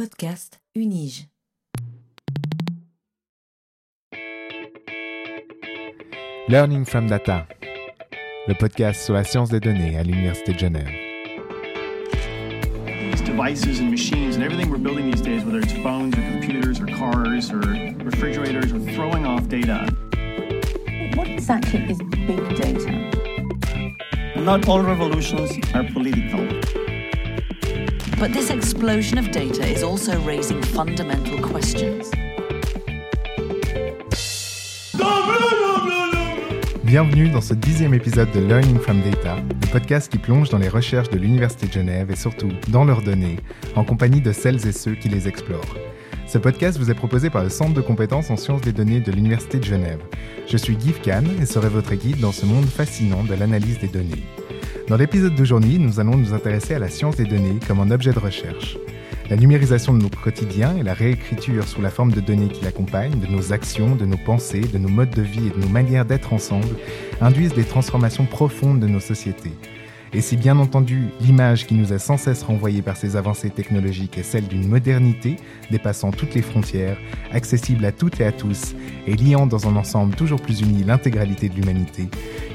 Podcast Unige. Learning from Data, le podcast sur la science des données à l'Université de Genève. These devices and machines and everything we're building these days, whether it's phones or computers or cars or refrigerators, are throwing off data. What exactly is big data? Not all revolutions are political. But this explosion of data is also raising fundamental questions. Bienvenue dans ce dixième épisode de Learning from Data, le podcast qui plonge dans les recherches de l'Université de Genève et surtout dans leurs données, en compagnie de celles et ceux qui les explorent. Ce podcast vous est proposé par le Centre de compétences en sciences des données de l'Université de Genève. Je suis Guy Kahn et serai votre guide dans ce monde fascinant de l'analyse des données. Dans l'épisode d'aujourd'hui, nous allons nous intéresser à la science des données comme un objet de recherche. La numérisation de nos quotidiens et la réécriture sous la forme de données qui l'accompagnent, de nos actions, de nos pensées, de nos modes de vie et de nos manières d'être ensemble, induisent des transformations profondes de nos sociétés. Et si bien entendu l'image qui nous est sans cesse renvoyée par ces avancées technologiques est celle d'une modernité dépassant toutes les frontières, accessible à toutes et à tous, et liant dans un ensemble toujours plus uni l'intégralité de l'humanité,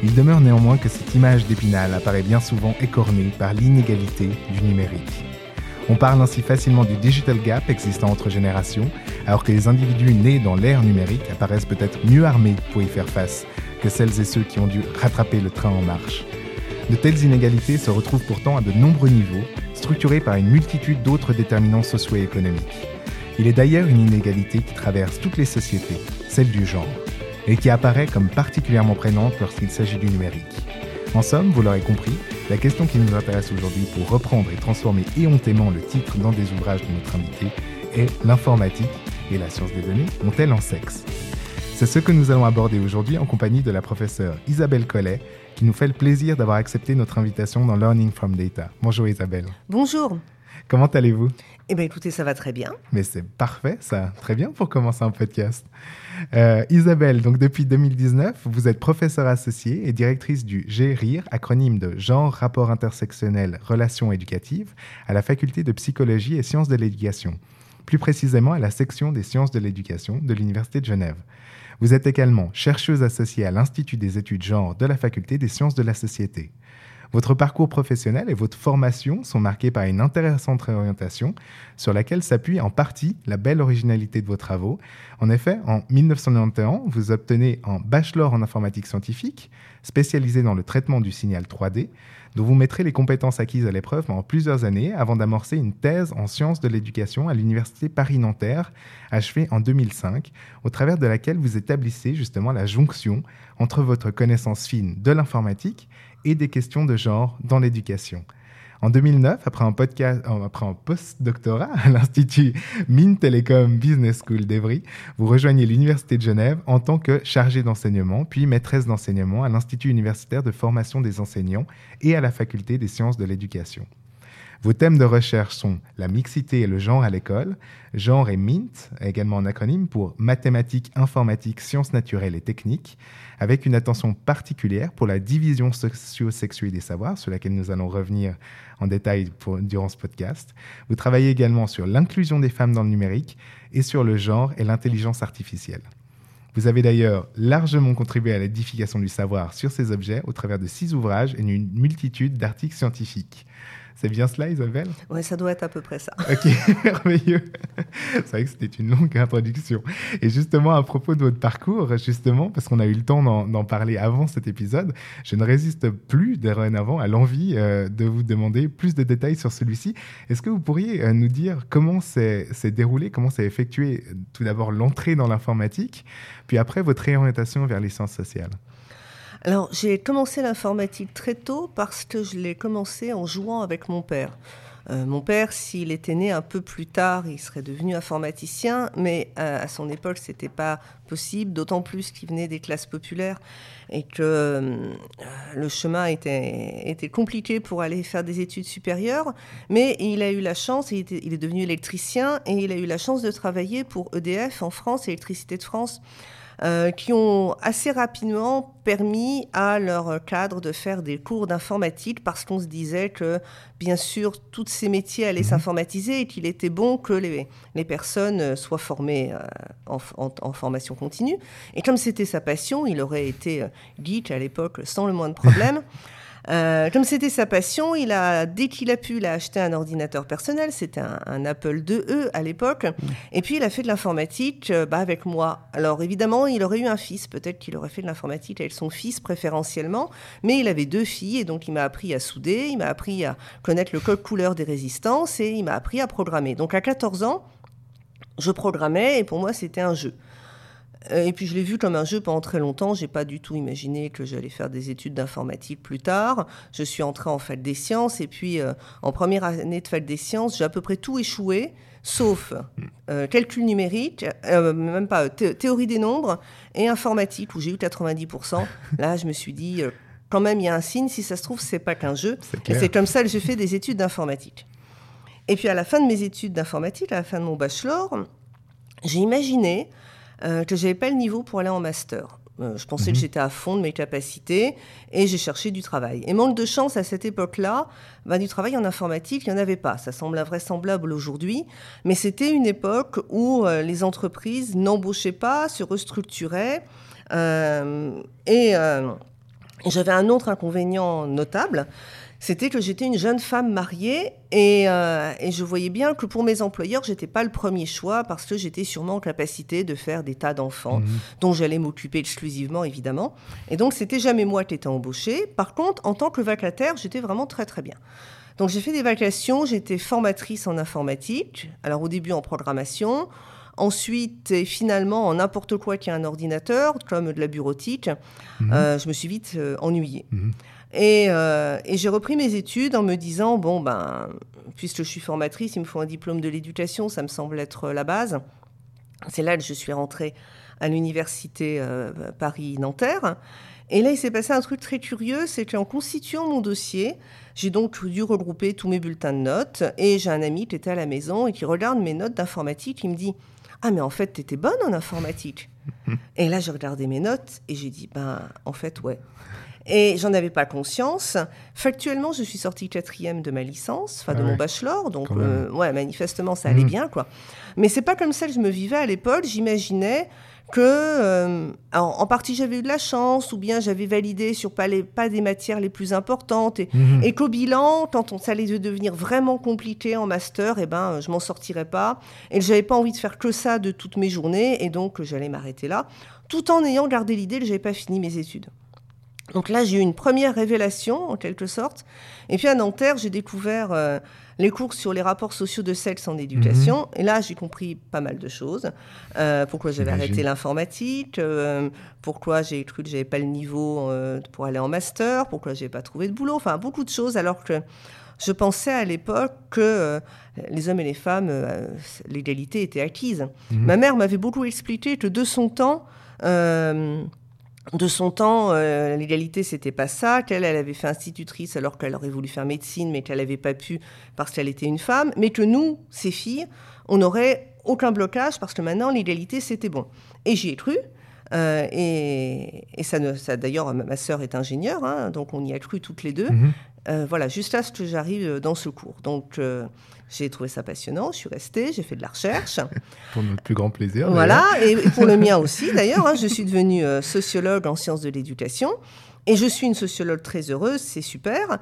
il demeure néanmoins que cette image d'Épinal apparaît bien souvent écornée par l'inégalité du numérique. On parle ainsi facilement du digital gap existant entre générations, alors que les individus nés dans l'ère numérique apparaissent peut-être mieux armés pour y faire face que celles et ceux qui ont dû rattraper le train en marche. De telles inégalités se retrouvent pourtant à de nombreux niveaux, structurées par une multitude d'autres déterminants socio-économiques. Il est d'ailleurs une inégalité qui traverse toutes les sociétés, celle du genre, et qui apparaît comme particulièrement prégnante lorsqu'il s'agit du numérique. En somme, vous l'aurez compris, la question qui nous intéresse aujourd'hui pour reprendre et transformer éhontément le titre dans des ouvrages de notre invité est l'informatique et la science des données ont-elles en sexe? C'est ce que nous allons aborder aujourd'hui en compagnie de la professeure Isabelle Collet, qui nous fait le plaisir d'avoir accepté notre invitation dans Learning from Data. Bonjour Isabelle. Bonjour. Comment allez-vous? Eh bien écoutez, ça va très bien. Mais c'est parfait ça, très bien pour commencer un podcast. Euh, Isabelle, donc depuis 2019, vous êtes professeure associée et directrice du GRIR, acronyme de Genre, Rapport Intersectionnel, Relations éducatives, à la faculté de psychologie et sciences de l'éducation, plus précisément à la section des sciences de l'éducation de l'Université de Genève. Vous êtes également chercheuse associée à l'Institut des études genre de la faculté des sciences de la société. Votre parcours professionnel et votre formation sont marqués par une intéressante réorientation sur laquelle s'appuie en partie la belle originalité de vos travaux. En effet, en 1991, vous obtenez un bachelor en informatique scientifique, spécialisé dans le traitement du signal 3D, dont vous mettrez les compétences acquises à l'épreuve pendant plusieurs années avant d'amorcer une thèse en sciences de l'éducation à l'Université Paris-Nanterre, achevée en 2005, au travers de laquelle vous établissez justement la jonction entre votre connaissance fine de l'informatique et des questions de genre dans l'éducation. En 2009, après un, podcast, un post-doctorat à l'Institut Mines Telecom Business School d'Evry, vous rejoignez l'Université de Genève en tant que chargée d'enseignement, puis maîtresse d'enseignement à l'Institut universitaire de formation des enseignants et à la Faculté des sciences de l'éducation. Vos thèmes de recherche sont la mixité et le genre à l'école, genre et MINT, également en acronyme pour mathématiques, informatique, sciences naturelles et techniques, avec une attention particulière pour la division socio-sexuée des savoirs, sur laquelle nous allons revenir en détail pour, durant ce podcast. Vous travaillez également sur l'inclusion des femmes dans le numérique et sur le genre et l'intelligence artificielle. Vous avez d'ailleurs largement contribué à l'édification du savoir sur ces objets au travers de six ouvrages et une multitude d'articles scientifiques. C'est bien cela, Isabelle? Oui, ça doit être à peu près ça. Ok, merveilleux. C'est vrai que c'était une longue introduction. Et justement, à propos de votre parcours, justement, parce qu'on a eu le temps d'en parler avant cet épisode, je ne résiste plus dorénavant à l'envie euh, de vous demander plus de détails sur celui-ci. Est-ce que vous pourriez euh, nous dire comment s'est déroulé, comment s'est effectué tout d'abord l'entrée dans l'informatique, puis après votre réorientation vers les sciences sociales? Alors, j'ai commencé l'informatique très tôt parce que je l'ai commencé en jouant avec mon père. Euh, mon père, s'il était né un peu plus tard, il serait devenu informaticien, mais euh, à son époque, c'était pas possible, d'autant plus qu'il venait des classes populaires et que euh, le chemin était, compliqué pour aller faire des études supérieures. Mais il a eu la chance, il, il est devenu électricien et il a eu la chance de travailler pour EDF en France, Électricité de France euh, qui ont assez rapidement permis à leur cadre de faire des cours d'informatique parce qu'on se disait que, bien sûr, tous ces métiers allaient mhm. s'informatiser et qu'il était bon que les, les personnes soient formées euh, en, en, formation continue. Et comme c'était sa passion, il aurait été euh, geek à l'époque sans le moins de problème. Euh, comme c'était sa passion, il a, dès qu'il a pu, il a acheté un ordinateur personnel. C'était un, Apple IIe à l'époque. Et puis, il a fait de l'informatique euh, bah, avec moi. Alors, évidemment, il aurait eu un fils. Peut-être qu'il aurait fait de l'informatique avec son fils préférentiellement. Mais il avait deux filles. Et donc, il m'a appris à souder. Il m'a appris à connaître le code couleur des résistances. Et il m'a appris à programmer. Donc, à 14 ans, je programmais. Et pour moi, c'était un jeu. Euh, et puis je l'ai vu comme un jeu pendant très longtemps. J'ai pas du tout imaginé que j'allais faire des études d'informatique plus tard. Je suis entrée en fac des sciences et puis euh, en première année de fac des sciences, j'ai à peu près tout échoué, sauf euh, calcul numérique, même pas théorie des nombres et informatique où j'ai eu 90%. Là, je me suis dit quand même il y a un signe. Si ça se trouve, c'est pas qu'un jeu. Et c'est comme ça que j'ai fait des études d'informatique. Et puis à la fin de mes études d'informatique, à la fin de mon bachelor, j'ai imaginé euh, que j'avais pas le niveau pour aller en master. Euh, je pensais que mhm. j'étais à fond de mes capacités et j'ai cherché du travail. Et manque de chance à cette époque-là, ben, du travail en informatique, il n'y en avait pas. Ça semble invraisemblable aujourd'hui, mais c'était une époque où euh, les entreprises n'embauchaient pas, se restructuraient. et j'avais un autre inconvénient notable, c'était que j'étais une jeune femme mariée euh, et, je voyais bien que pour mes employeurs, j'étais pas le premier choix parce que j'étais sûrement en capacité de faire des tas d'enfants mhm. dont j'allais m'occuper exclusivement, évidemment. Et donc, c'était jamais moi qui étais embauchée. Par contre, en tant que vacataire, j'étais vraiment très, très bien. Donc, j'ai fait des vacations, j'étais formatrice en informatique. Alors, au début, en programmation. Ensuite, et finalement, en n'importe quoi qui a un ordinateur, comme de la bureautique, mhm. euh, je me suis vite euh, ennuyée. Euh, et, j'ai repris mes études en me disant, bon, ben, puisque je suis formatrice, il me faut un diplôme de l'éducation, ça me semble être la base. C'est là que je suis rentrée à l'université euh, Paris-Nanterre. Et là, il s'est passé un truc très curieux, c'est qu'en constituant mon dossier, j'ai donc dû regrouper tous mes bulletins de notes. Et j'ai un ami qui était à la maison et qui regarde mes notes d'informatique. Il me dit Ah, mais en fait, tu étais bonne en informatique. et là, j'ai regardé mes notes et j'ai dit Ben, en fait, ouais. Et j'en avais pas conscience. Factuellement, je suis sortie quatrième de ma licence, enfin de ah mon bachelor, donc euh, ouais, manifestement ça allait hmm. bien quoi. Mais c'est pas comme ça que je me vivais à l'époque. J'imaginais que, euh, en, partie, j'avais eu de la chance, ou bien j'avais validé sur pas, les, pas des matières les plus importantes, et, hmm. et qu'au bilan, quand on, ça allait devenir vraiment compliqué en master, et eh ben, je m'en sortirais pas, et j'avais pas envie de faire que ça de toutes mes journées, et donc j'allais m'arrêter là, tout en ayant gardé l'idée que j'avais pas fini mes études. Donc là, j'ai eu une première révélation, en quelque sorte. Et puis à Nanterre, j'ai découvert euh, les cours sur les rapports sociaux de sexe en éducation. Mhm. Et là, j'ai compris pas mal de choses. Euh, pourquoi j'avais arrêté l'informatique, euh, pourquoi j'ai cru que j'avais pas le niveau pour aller en master, pourquoi j'ai pas trouvé de boulot. Enfin, beaucoup de choses, alors que je pensais à l'époque que les hommes et les femmes, l'égalité était acquise. Mhm. Ma mère m'avait beaucoup expliqué que de son temps, de son temps, euh, l'égalité, c'était pas ça, qu'elle, elle avait fait institutrice alors qu'elle aurait voulu faire médecine, mais qu'elle n'avait pas pu parce qu'elle était une femme, mais que nous, ces filles, on n'aurait aucun blocage parce que maintenant, l'égalité, c'était bon. Et j'y ai cru. Euh, et, ça, ça d'ailleurs, ma sœur est ingénieure, hein, donc on y a cru toutes les deux. Mhm. Euh, voilà, juste à ce que j'arrive dans ce cours. Donc, j'ai trouvé ça passionnant, je suis restée, j'ai fait de la recherche. pour notre plus grand plaisir. Voilà, et pour le mien aussi d'ailleurs. Hein, je suis devenue euh, sociologue en sciences de l'éducation. Et je suis une sociologue très heureuse, c'est super.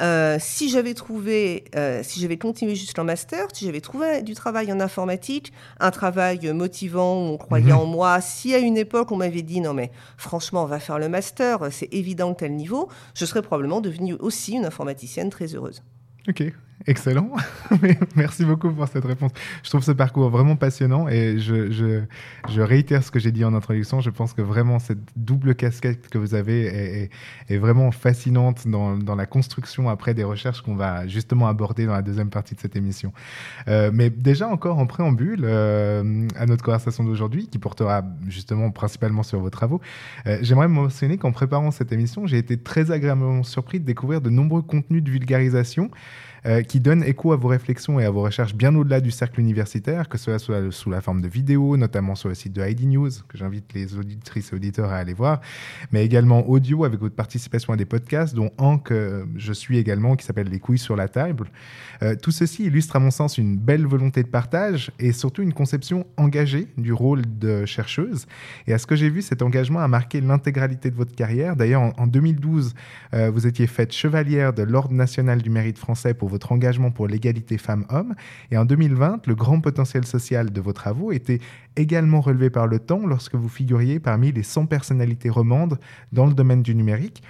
Euh, si j'avais trouvé, euh, si j'avais continué jusqu'en master, si j'avais trouvé du travail en informatique, un travail motivant où on croyait mhm. en moi, si à une époque on m'avait dit non mais franchement on va faire le master, c'est évident tel niveau, je serais probablement devenue aussi une informaticienne très heureuse. Ok, excellent. Merci beaucoup pour cette réponse. Je trouve ce parcours vraiment passionnant et je, réitère ce que j'ai dit en introduction. Je pense que vraiment cette double casquette que vous avez est, vraiment fascinante dans, dans, la construction après des recherches qu'on va justement aborder dans la deuxième partie de cette émission. Euh, mais déjà encore en préambule euh, à notre conversation d'aujourd'hui qui portera justement principalement sur vos travaux, euh, j'aimerais mentionner qu'en préparant cette émission, j'ai été très agréablement surpris de découvrir de nombreux contenus de vulgarisation euh, qui donne écho à vos réflexions et à vos recherches bien au-delà du cercle universitaire, que ce soit sous la forme de vidéos, notamment sur le site de ID News, que j'invite les auditrices et auditeurs à aller voir, mais également audio avec votre participation à des podcasts, dont un que je suis également, qui s'appelle Les couilles sur la table. Euh, tout ceci illustre à mon sens une belle volonté de partage et surtout une conception engagée du rôle de chercheuse. Et à ce que j'ai vu, cet engagement a marqué l'intégralité de votre carrière. D'ailleurs, en, 2012, euh, vous étiez faite chevalière de l'Ordre national du mérite français pour votre engagement pour l'égalité femmes-hommes. Et en 2020, le grand potentiel social de vos travaux était également relevé par le temps lorsque vous figuriez parmi les 100 personnalités romandes dans le domaine du numérique.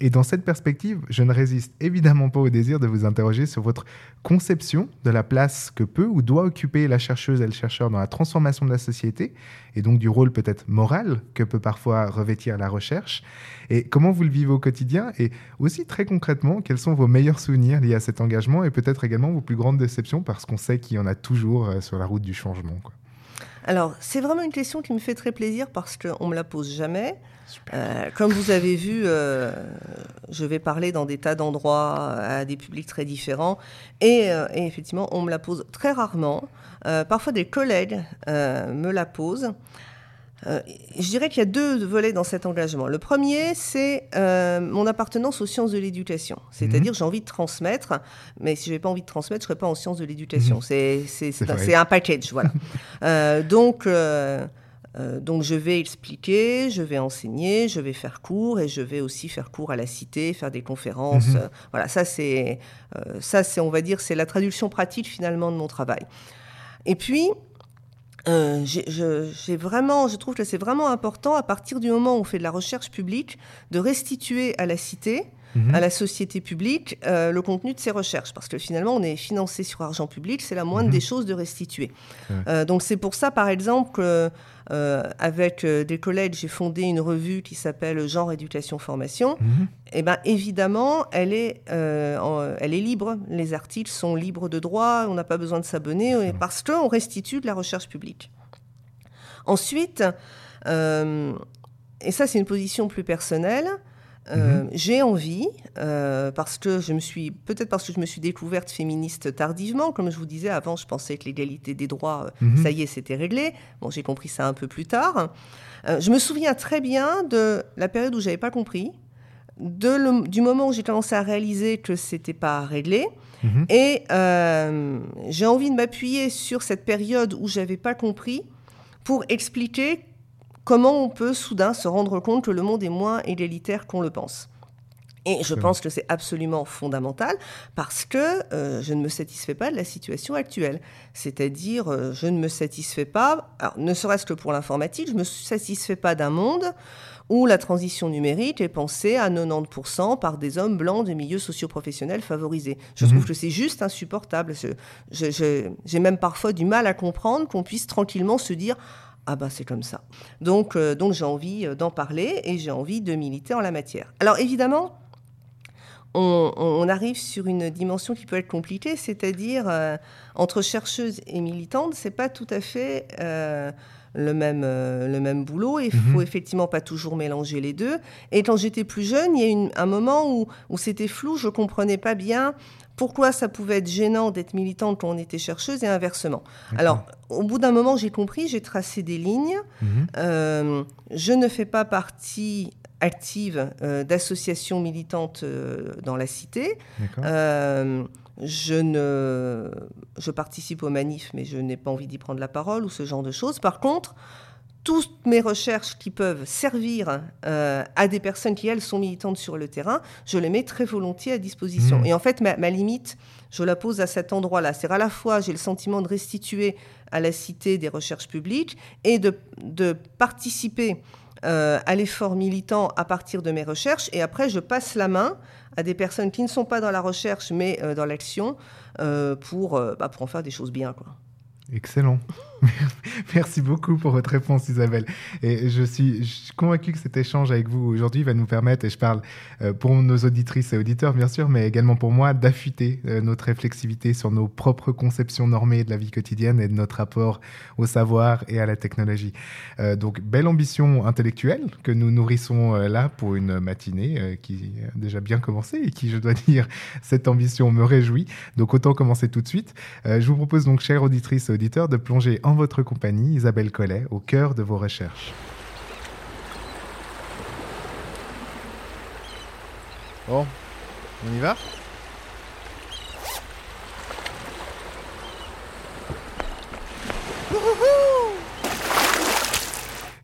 Et dans cette perspective, je ne résiste évidemment pas au désir de vous interroger sur votre conception de la place que peut ou doit occuper la chercheuse et le chercheur dans la transformation de la société, et donc du rôle peut-être moral que peut parfois revêtir la recherche, et comment vous le vivez au quotidien, et aussi très concrètement, quels sont vos meilleurs souvenirs liés à cet engagement, et peut-être également vos plus grandes déceptions, parce qu'on sait qu'il y en a toujours euh, sur la route du changement. Alors, c'est vraiment une question qui me fait très plaisir parce qu'on ne me la pose jamais. Euh, comme vous avez vu, euh, je vais parler dans des tas d'endroits à des publics très différents. Et, euh, et, effectivement, on me la pose très rarement. parfois, des collègues me la posent. Euh, je dirais qu'il y a deux volets dans cet engagement. Le premier, c'est euh, mon appartenance aux sciences de l'éducation. C'est-à-dire, mhm. j'ai envie de transmettre, mais si je n'ai pas envie de transmettre, je ne serai pas en sciences de l'éducation. Mhm. C'est un, package, voilà. Euh, donc, je vais expliquer, je vais enseigner, je vais faire cours et je vais aussi faire cours à la cité, faire des conférences. Mhm. voilà, ça, c'est, ça, c'est, on va dire, c'est la traduction pratique finalement de mon travail. Et puis, euh, j'ai vraiment, je trouve que c'est vraiment important à partir du moment où on fait de la recherche publique de restituer à la cité, mhm. à la société publique, euh, le contenu de ces recherches, parce que finalement on est financé sur argent public, c'est la moindre mhm. des choses de restituer. Euh, donc c'est pour ça, par exemple, que, avec des collègues, j'ai fondé une revue qui s'appelle Genre Éducation Formation. Mhm. Et eh ben évidemment, elle est, elle est libre. Les articles sont libres de droit. On n'a pas besoin de s'abonner parce qu'on restitue de la recherche publique. Ensuite, euh, et ça c'est une position plus personnelle, euh, mhm. j'ai envie, euh, parce que je me suis, peut-être parce que je me suis découverte féministe tardivement, comme je vous disais avant, je pensais que l'égalité des droits, mhm. ça y est, c'était réglé. Bon, j'ai compris ça un peu plus tard. je me souviens très bien de la période où j'avais pas compris, de du moment où j'ai commencé à réaliser que c'était pas réglé. Mhm. Et j'ai envie de m'appuyer sur cette période où j'avais pas compris pour expliquer comment on peut soudain se rendre compte que le monde est moins égalitaire qu'on le pense. Et je pense que c'est absolument fondamental parce que euh, je ne me satisfais pas de la situation actuelle. C'est-à-dire, euh, je ne me satisfais pas, ne serait-ce que pour l'informatique, je ne me satisfais pas d'un monde où la transition numérique est pensée à 90% par des hommes blancs de milieux socioprofessionnels favorisés. Je mhm. trouve que c'est juste insupportable. J'ai même parfois du mal à comprendre qu'on puisse tranquillement se dire ah bah c'est comme ça. Donc, euh, donc j'ai envie euh, d'en parler et j'ai envie de militer en la matière. Alors évidemment, on, arrive sur une dimension qui peut être compliquée, c'est-à-dire euh, entre chercheuse et militante, c'est pas tout à fait le même, le même boulot. Il mhm. faut effectivement pas toujours mélanger les deux. Et quand j'étais plus jeune, il y a eu un moment où, où c'était flou, je comprenais pas bien pourquoi ça pouvait être gênant d'être militante quand on était chercheuse et inversement. Alors, au bout d'un moment, j'ai compris, j'ai tracé des lignes. Mhm. Euh, je ne fais pas partie active euh, d'associations militantes dans la cité. Je, ne, je participe aux manifs, mais je n'ai pas envie d'y prendre la parole ou ce genre de choses. Par contre, toutes mes recherches qui peuvent servir euh, à des personnes qui, elles, sont militantes sur le terrain, je les mets très volontiers à disposition. Mmh. Et en fait, ma, limite, je la pose à cet endroit-là. C'est à la fois, j'ai le sentiment de restituer à la cité des recherches publiques et de, de participer euh, à l'effort militant à partir de mes recherches. Et après, je passe la main à des personnes qui ne sont pas dans la recherche, mais euh, dans l'action, pour, bah, pour en faire des choses bien. Quoi. Excellent. Merci beaucoup pour votre réponse, Isabelle. Et je suis, convaincu que cet échange avec vous aujourd'hui va nous permettre, et je parle euh, pour nos auditrices et auditeurs, bien sûr, mais également pour moi, d'affûter euh, notre réflexivité sur nos propres conceptions normées de la vie quotidienne et de notre rapport au savoir et à la technologie. Euh, donc, belle ambition intellectuelle que nous nourrissons là pour une matinée qui a déjà bien commencé et qui, je dois dire, cette ambition me réjouit. Donc, autant commencer tout de suite. je vous propose donc, chères auditrices et auditeurs, de plonger en votre compagnie, Isabelle Collet, au cœur de vos recherches. Bon, on y va?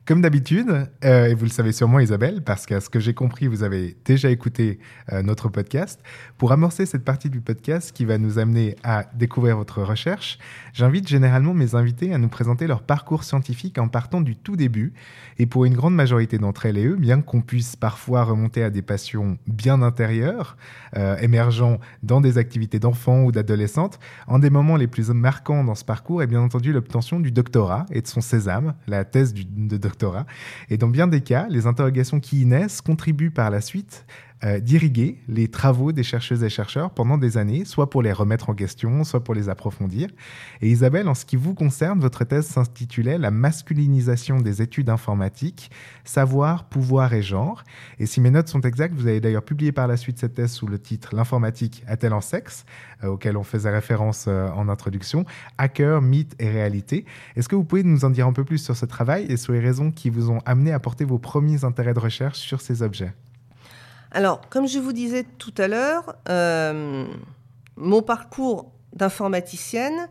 Comme d'habitude, euh, et vous le savez sûrement Isabelle, parce qu'à ce que j'ai compris, vous avez déjà écouté euh, notre podcast, pour amorcer cette partie du podcast qui va nous amener à découvrir votre recherche, j'invite généralement mes invités à nous présenter leur parcours scientifique en partant du tout début. Et pour une grande majorité d'entre elles et eux, bien qu'on puisse parfois remonter à des passions bien intérieures, euh, émergeant dans des activités d'enfants ou d'adolescentes, en des moments les plus marquants dans ce parcours est bien entendu l'obtention du doctorat et de son sésame, la thèse du, de et dans bien des cas, les interrogations qui y naissent contribuent par la suite euh, d'irriguer les travaux des chercheuses et chercheurs pendant des années, soit pour les remettre en question, soit pour les approfondir. Et Isabelle, en ce qui vous concerne, votre thèse s'intitulait La masculinisation des études informatiques, savoir, pouvoir et genre. Et si mes notes sont exactes, vous avez d'ailleurs publié par la suite cette thèse sous le titre L'informatique a-t-elle en sexe, euh, auquel on faisait référence euh, en introduction, hacker, mythe et réalité. Est-ce que vous pouvez nous en dire un peu plus sur ce travail et sur les raisons qui vous ont amené à porter vos premiers intérêts de recherche sur ces objets? Alors, comme je vous disais tout à l'heure, euh, mon parcours d'informaticienne,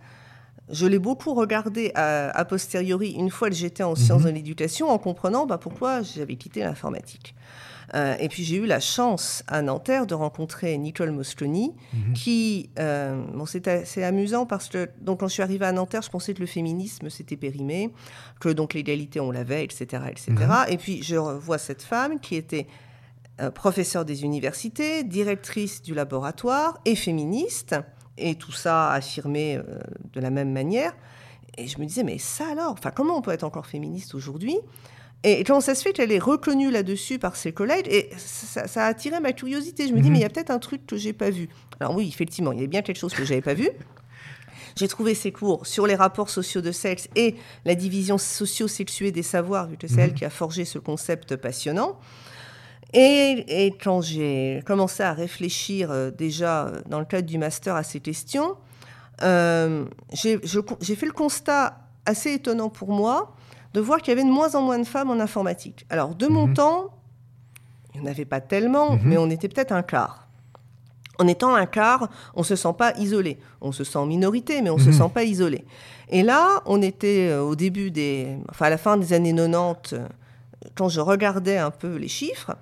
je l'ai beaucoup regardé a, posteriori, une fois que j'étais en sciences mhm. de l'éducation, en comprenant bah, pourquoi j'avais quitté l'informatique. Euh, et puis j'ai eu la chance à Nanterre de rencontrer Nicole Mosconi, mhm. qui, euh, bon, c'est assez amusant parce que donc quand je suis arrivée à Nanterre, je pensais que le féminisme s'était périmé, que donc l'égalité on l'avait, etc., etc. Mhm. Et puis je revois cette femme qui était professeure des universités, directrice du laboratoire et féministe, et tout ça affirmé euh, de la même manière. Et je me disais, mais ça alors Enfin, comment on peut être encore féministe aujourd'hui? Et comment ça se fait qu'elle est reconnue là-dessus par ses collègues? Et ça, a attiré ma curiosité. Je me dis, mhm. mais il y a peut-être un truc que j'ai pas vu. Alors oui, effectivement, il y a bien quelque chose que j'avais pas vu. J'ai trouvé ses cours sur les rapports sociaux de sexe et la division socio-sexuée des savoirs, vu que c'est elle mhm. qui a forgé ce concept passionnant. Et, quand j'ai commencé à réfléchir euh, déjà euh, dans le cadre du master à ces questions, euh, j'ai fait le constat assez étonnant pour moi de voir qu'il y avait de moins en moins de femmes en informatique. Alors, de mon mhm. temps, il n'y en avait pas tellement, mhm. mais on était peut-être un quart. En étant un quart, on ne se sent pas isolé. On se sent en minorité, mais on ne se mhm. sent pas isolé. Et là, on était au début des... Enfin, à la fin des années 90, quand je regardais un peu les chiffres,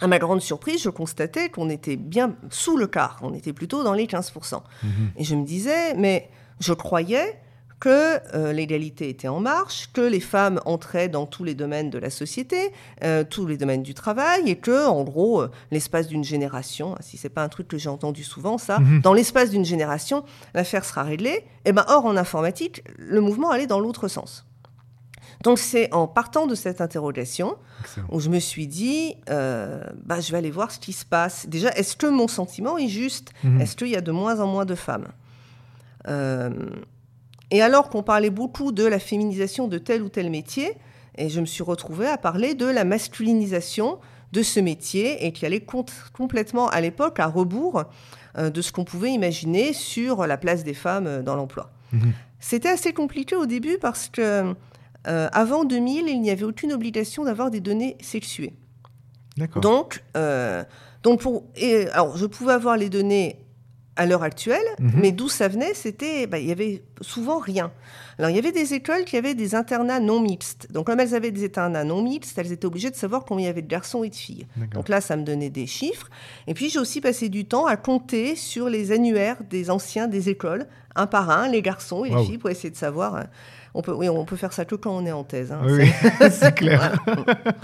à ma grande surprise, je constatais qu'on était bien sous le quart, on était plutôt dans les 15%. Mhm. Et je me disais, mais je croyais que euh, l'égalité était en marche, que les femmes entraient dans tous les domaines de la société, euh, tous les domaines du travail, et que, en gros, euh, l'espace d'une génération, si c'est pas un truc que j'ai entendu souvent, ça, mhm. dans l'espace d'une génération, l'affaire sera réglée. Et ben, or, en informatique, le mouvement allait dans l'autre sens. Donc c'est en partant de cette interrogation où je me suis dit, euh, bah, je vais aller voir ce qui se passe. Déjà, est-ce que mon sentiment est juste? Mhm. Est-ce qu'il y a de moins en moins de femmes? Euh, Et alors qu'on parlait beaucoup de la féminisation de tel ou tel métier, et je me suis retrouvée à parler de la masculinisation de ce métier et qui allait complètement à l'époque à rebours euh, de ce qu'on pouvait imaginer sur la place des femmes dans l'emploi. Mhm. C'était assez compliqué au début parce que euh, avant 2000, il n'y avait aucune obligation d'avoir des données sexuées. Donc, euh, donc pour, alors, je pouvais avoir les données à l'heure actuelle, mhm. mais d'où ça venait, c'était, bah, il y avait souvent rien. Alors, il y avait des écoles qui avaient des internats non mixtes. Donc, comme elles avaient des internats non mixtes, elles étaient obligées de savoir combien il y avait de garçons et de filles. Donc là, ça me donnait des chiffres. Et puis, j'ai aussi passé du temps à compter sur les annuaires des anciens des écoles, un par un, les garçons et les filles, pour essayer de savoir. On peut, oui, on peut faire ça que quand on est en thèse. Hein, oui, c'est clair.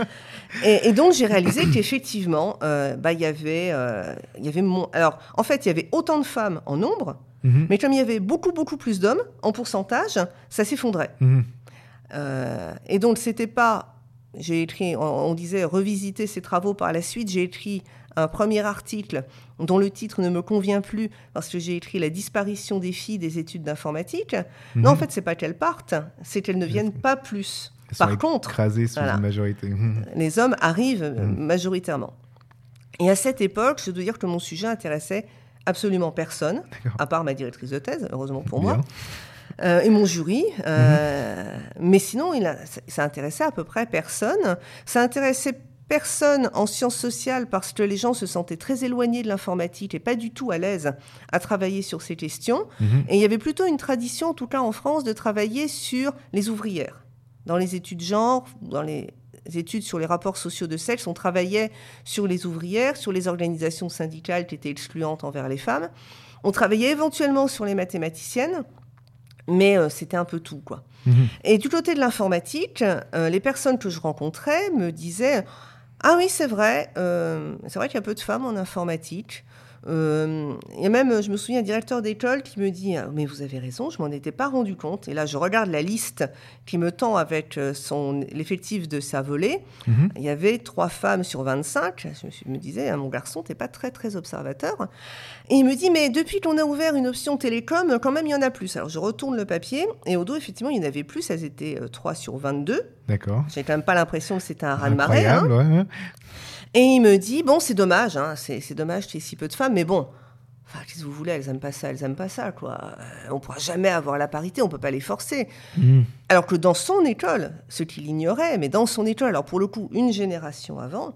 et, donc, j'ai réalisé qu'effectivement, euh, bah, il y avait, euh, y avait mon... Alors, en fait, il y avait autant de femmes en nombre Mhm. Mais comme il y avait beaucoup, beaucoup plus d'hommes, en pourcentage, ça s'effondrait. Mhm. Euh, et donc, c'était pas. J'ai écrit, on, on disait revisiter ces travaux par la suite. J'ai écrit un premier article dont le titre ne me convient plus parce que j'ai écrit La disparition des filles des études d'informatique. Non, en Mhm. fait, c'est pas qu'elles partent, c'est qu'elles ne viennent pas plus. Elles sont Par contre, écrasées sous voilà. une majorité. Mhm. les hommes arrivent euh, Mhm. majoritairement. Et à cette époque, je dois dire que mon sujet intéressait absolument personne, à part ma directrice de thèse, heureusement pour Bien. moi, euh, et mon jury. euh, Mais sinon, il a- ça, ça intéressait à peu près personne. Ça intéressait personne en sciences sociales parce que les gens se sentaient très éloignés de l'informatique et pas du tout à l'aise à travailler sur ces questions. Mhm. Et il y avait plutôt une tradition, en tout cas en France, de travailler sur les ouvrières. Dans les études genre, dans les études sur les rapports sociaux de sexe, on travaillait sur les ouvrières, sur les organisations syndicales qui étaient excluantes envers les femmes. On travaillait éventuellement sur les mathématiciennes, mais euh, c'était un peu tout, quoi. Mhm. Et du côté de l'informatique, euh, les personnes que je rencontrais me disaient Ah oui, c'est vrai, euh, c'est vrai qu'il y a peu de femmes en informatique. Euh, et même, je me souviens, un directeur d'école qui me dit Ah, Mais vous avez raison, je m'en étais pas rendu compte. Et là, je regarde la liste qui me tend avec euh, son, l'effectif de sa volée. Mhm. Il y avait trois femmes sur 25. Je me, disais Ah, Mon garçon, t'es pas très, très observateur. Et il me dit Mais depuis qu'on a ouvert une option télécom, quand même, il y en a plus. Alors, je retourne le papier et au dos, effectivement, il y en avait plus. Elles étaient euh, 3 sur 22. D'accord. J'ai quand même pas l'impression que c'était un raz-de-marée. hein. Ouais, ouais. Et il me dit, bon, c'est dommage, hein, c'est c'est dommage qu'il y ait si peu de femmes, mais bon, enfin, qu'est-ce que vous voulez, elles aiment pas ça, elles aiment pas ça, quoi. Euh, on pourra jamais avoir la parité, on peut pas les forcer. Mhm. Alors que dans son école, ce qu'il ignorait, mais dans son école, alors pour le coup, une génération avant,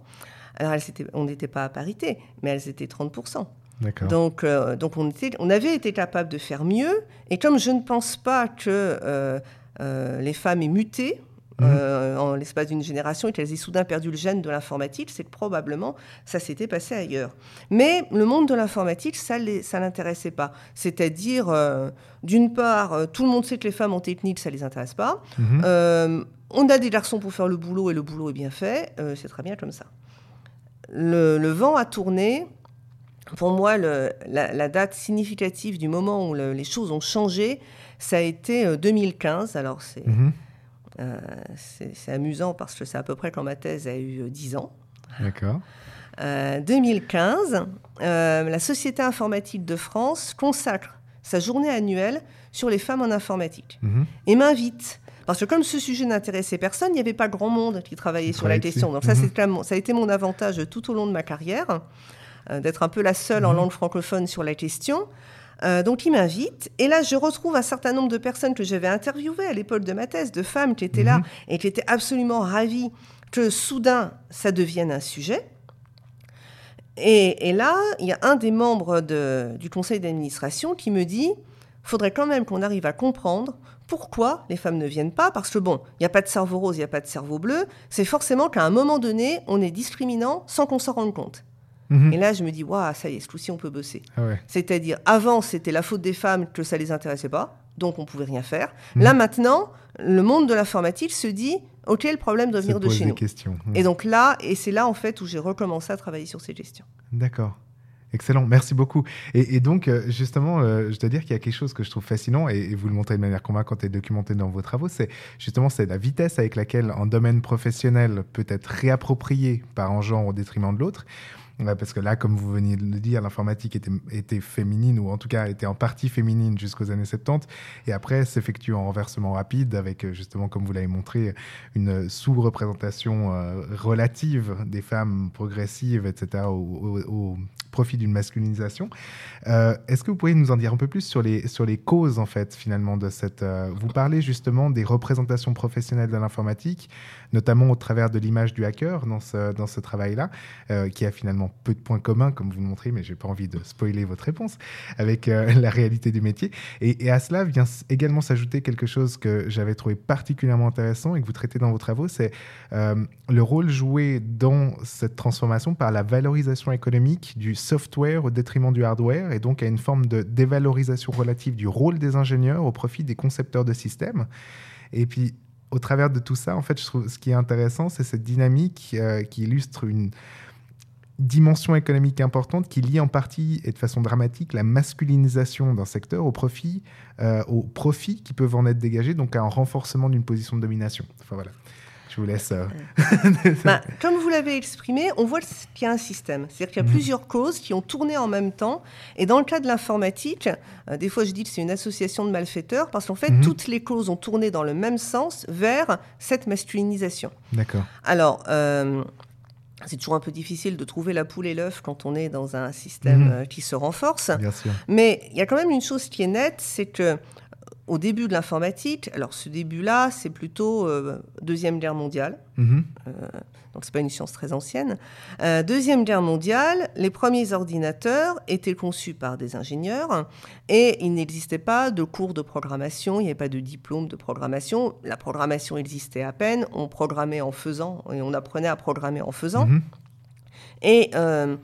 alors elles étaient- on n'était pas à parité, mais elles étaient 30%. D'accord. Donc, euh, donc on, était, on avait été capable de faire mieux. Et comme je ne pense pas que euh, euh, les femmes aient muté euh, en l'espace d'une génération et qu'elles aient soudain perdu le gène de l'informatique, c'est que probablement ça s'était passé ailleurs. Mais le monde de l'informatique, ça ne ça l'intéressait pas. C'est-à-dire, euh, d'une part, euh, tout le monde sait que les femmes en technique, ça ne les intéresse pas. Mhm. On a des garçons pour faire le boulot et le boulot est bien fait. C'est très bien comme ça. Le, le vent a tourné. Pour moi, le- la, la date significative du moment où le- les choses ont changé, ça a été euh, 2015. Alors, c'est Mhm. Euh, c'est amusant parce que c'est à peu près quand ma thèse a eu euh, 10 ans. D'accord. Euh, 2015, euh, la Société informatique de France consacre sa journée annuelle sur les femmes en informatique Mhm. et m'invite. Parce que comme ce sujet n'intéressait personne, il n'y avait pas grand monde qui travaillait sur la question. Donc ça, Mhm. c'est ça a été mon avantage tout au long de ma carrière, euh, d'être un peu la seule en Mhm. langue francophone sur la question. Euh, donc il m'invite, et là je retrouve un certain nombre de personnes que j'avais interviewées à l'époque de ma thèse, de femmes qui étaient là Mhm. et qui étaient absolument ravies que soudain ça devienne un sujet. Et, et là, il y a un des membres de- du conseil d'administration qui me dit faudrait quand même qu'on arrive à comprendre pourquoi les femmes ne viennent pas, parce que bon, il n'y a pas de cerveau rose, il n'y a pas de cerveau bleu, c'est forcément qu'à un moment donné, on est discriminant sans qu'on s'en rende compte. Mhm. Et là, je me dis, waouh, ça y est, ce coup-ci, on peut bosser. Ah ouais. C'est-à-dire, avant, c'était la faute des femmes que ça les intéressait pas, donc on pouvait rien faire. Mhm. Là, maintenant, le monde de l'informatique se dit, ok, le problème doit venir de chez des nous. questions. Mhm. Et donc là, et c'est là, en fait, où j'ai recommencé à travailler sur ces questions. D'accord. Excellent, merci beaucoup. Et, et donc, euh, justement, euh, je dois dire qu'il y a quelque chose que je trouve fascinant, et, et vous le montrez de manière convaincante et documentée dans vos travaux, c'est justement c'est la vitesse avec laquelle un domaine professionnel peut être réapproprié par un genre au détriment de l'autre. Parce que là, comme vous veniez de le dire, l'informatique était, féminine, ou en tout cas était en partie féminine jusqu'aux années 70, et après s'effectue en renversement rapide avec, euh, justement, comme vous l'avez montré, une sous-représentation euh, relative des femmes progressives, etc., au, profit d'une masculinisation. Euh, Est-ce que vous pourriez nous en dire un peu plus sur les, causes, en fait, finalement, de cette... vous parlez justement des représentations professionnelles de l'informatique, notamment au travers de l'image du hacker dans ce, dans ce travail-là, euh, qui a finalement peu de points communs, comme vous le montrez, mais j'ai pas envie de spoiler votre réponse, avec euh, la réalité du métier. Et, à cela vient également s'ajouter quelque chose que j'avais trouvé particulièrement intéressant et que vous traitez dans vos travaux, c'est euh, le rôle joué dans cette transformation par la valorisation économique du software au détriment du hardware, et donc à une forme de dévalorisation relative du rôle des ingénieurs au profit des concepteurs de systèmes. Et puis, au travers de tout ça, en fait, je trouve ce qui est intéressant, c'est cette dynamique euh, qui illustre une, dimension économique importante qui lie en partie et de façon dramatique la masculinisation d'un secteur au profit, euh, au profit qui peuvent en être dégagés, donc à un renforcement d'une position de domination. Enfin voilà. Je vous laisse. euh, Bah, comme vous l'avez exprimé, on voit qu'il y a un système. C'est-à-dire qu'il y a Mhm. plusieurs causes qui ont tourné en même temps. Et dans le cas de l'informatique, euh, des fois je dis que c'est une association de malfaiteurs parce qu'en fait, Mhm. toutes les causes ont tourné dans le même sens vers cette masculinisation. D'accord. Alors, euh, c'est toujours un peu difficile de trouver la poule et l'œuf quand on est dans un système Mhm. qui se renforce. Bien sûr. Mais il y a quand même une chose qui est nette, c'est que au début de l'informatique, alors ce début-là, c'est plutôt euh, Deuxième Guerre mondiale, Mhm. donc c'est pas une science très ancienne. Euh, Deuxième Guerre mondiale, les premiers ordinateurs étaient conçus par des ingénieurs et il n'existait pas de cours de programmation, il n'y avait pas de diplôme de programmation. La programmation existait à peine, on programmait en faisant et on apprenait à programmer en faisant. Mhm. Et euh,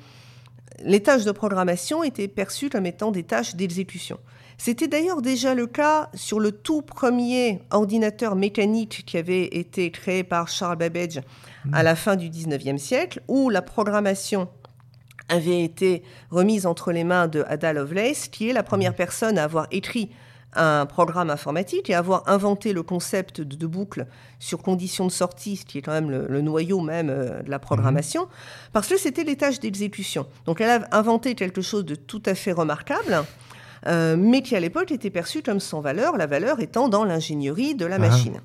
les tâches de programmation étaient perçues comme étant des tâches d'exécution. C'était d'ailleurs déjà le cas sur le tout premier ordinateur mécanique qui avait été créé par Charles Babbage à la fin du 19e siècle, où la programmation avait été remise entre les mains de Ada Lovelace, qui est la première personne à avoir écrit un programme informatique et à avoir inventé le concept de, boucle sur condition de sortie, ce qui est quand même le, le noyau même euh, de la programmation, parce que c'était les tâches d'exécution. Donc elle a inventé quelque chose de tout à fait remarquable, euh, mais qui à l'époque était perçu comme sans valeur, la valeur étant dans l'ingénierie de la Ah. machine.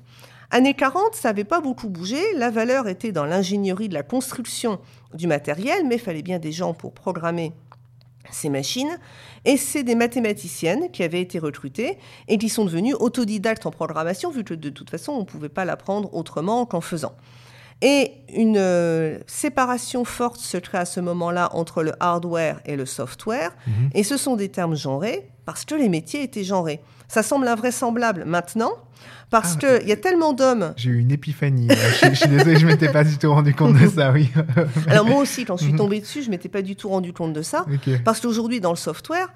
Années 40, ça n'avait pas beaucoup bougé. La valeur était dans l'ingénierie de la construction du matériel, mais il fallait bien des gens pour programmer ces machines. Et c'est des mathématiciennes qui avaient été recrutées et qui sont devenues autodidactes en programmation, vu que de toute façon, on ne pouvait pas l'apprendre autrement qu'en faisant. Et une euh, séparation forte se crée à ce moment-là entre le hardware et le software. Et ce sont des termes genrés parce que les métiers étaient genrés. Ça semble invraisemblable maintenant parce Ah, qu'il y a tellement d'hommes J'ai eu une épiphanie. je, je suis désolé, je m'étais pas du tout rendu compte de ça, oui. Alors moi aussi, quand je Mhm. suis tombée dessus, je m'étais pas du tout rendu compte de ça. Parce qu'aujourd'hui, dans le software,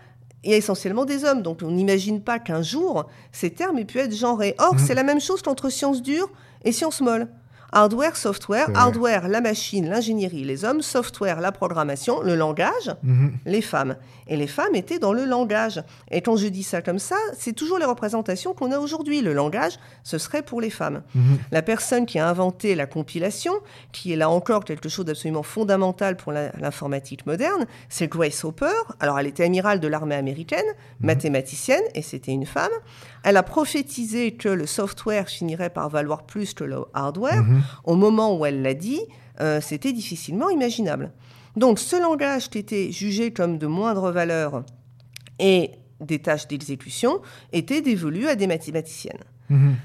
il y a essentiellement des hommes. Donc on n'imagine pas qu'un jour, ces termes aient pu être genrés. Or, Mhm. c'est la même chose qu'entre sciences dures et sciences molles. Hardware, software, hardware, la machine, l'ingénierie, les hommes, software, la programmation, le langage, Mhm. les femmes. Et les femmes étaient dans le langage. Et quand je dis ça comme ça, c'est toujours les représentations qu'on a aujourd'hui. Le langage, ce serait pour les femmes. Mhm. La personne qui a inventé la compilation, qui est là encore quelque chose d'absolument fondamental pour l'informatique moderne, c'est Grace Hopper. Alors, elle était amirale de l'armée américaine, mathématicienne, et c'était une femme. Elle a prophétisé que le software finirait par valoir plus que le hardware. Mhm. Au moment où elle l'a dit, euh, c'était difficilement imaginable. Donc, ce langage qui était jugé comme de moindre valeur et des tâches d'exécution était dévolu à des mathématiciennes. Mhm.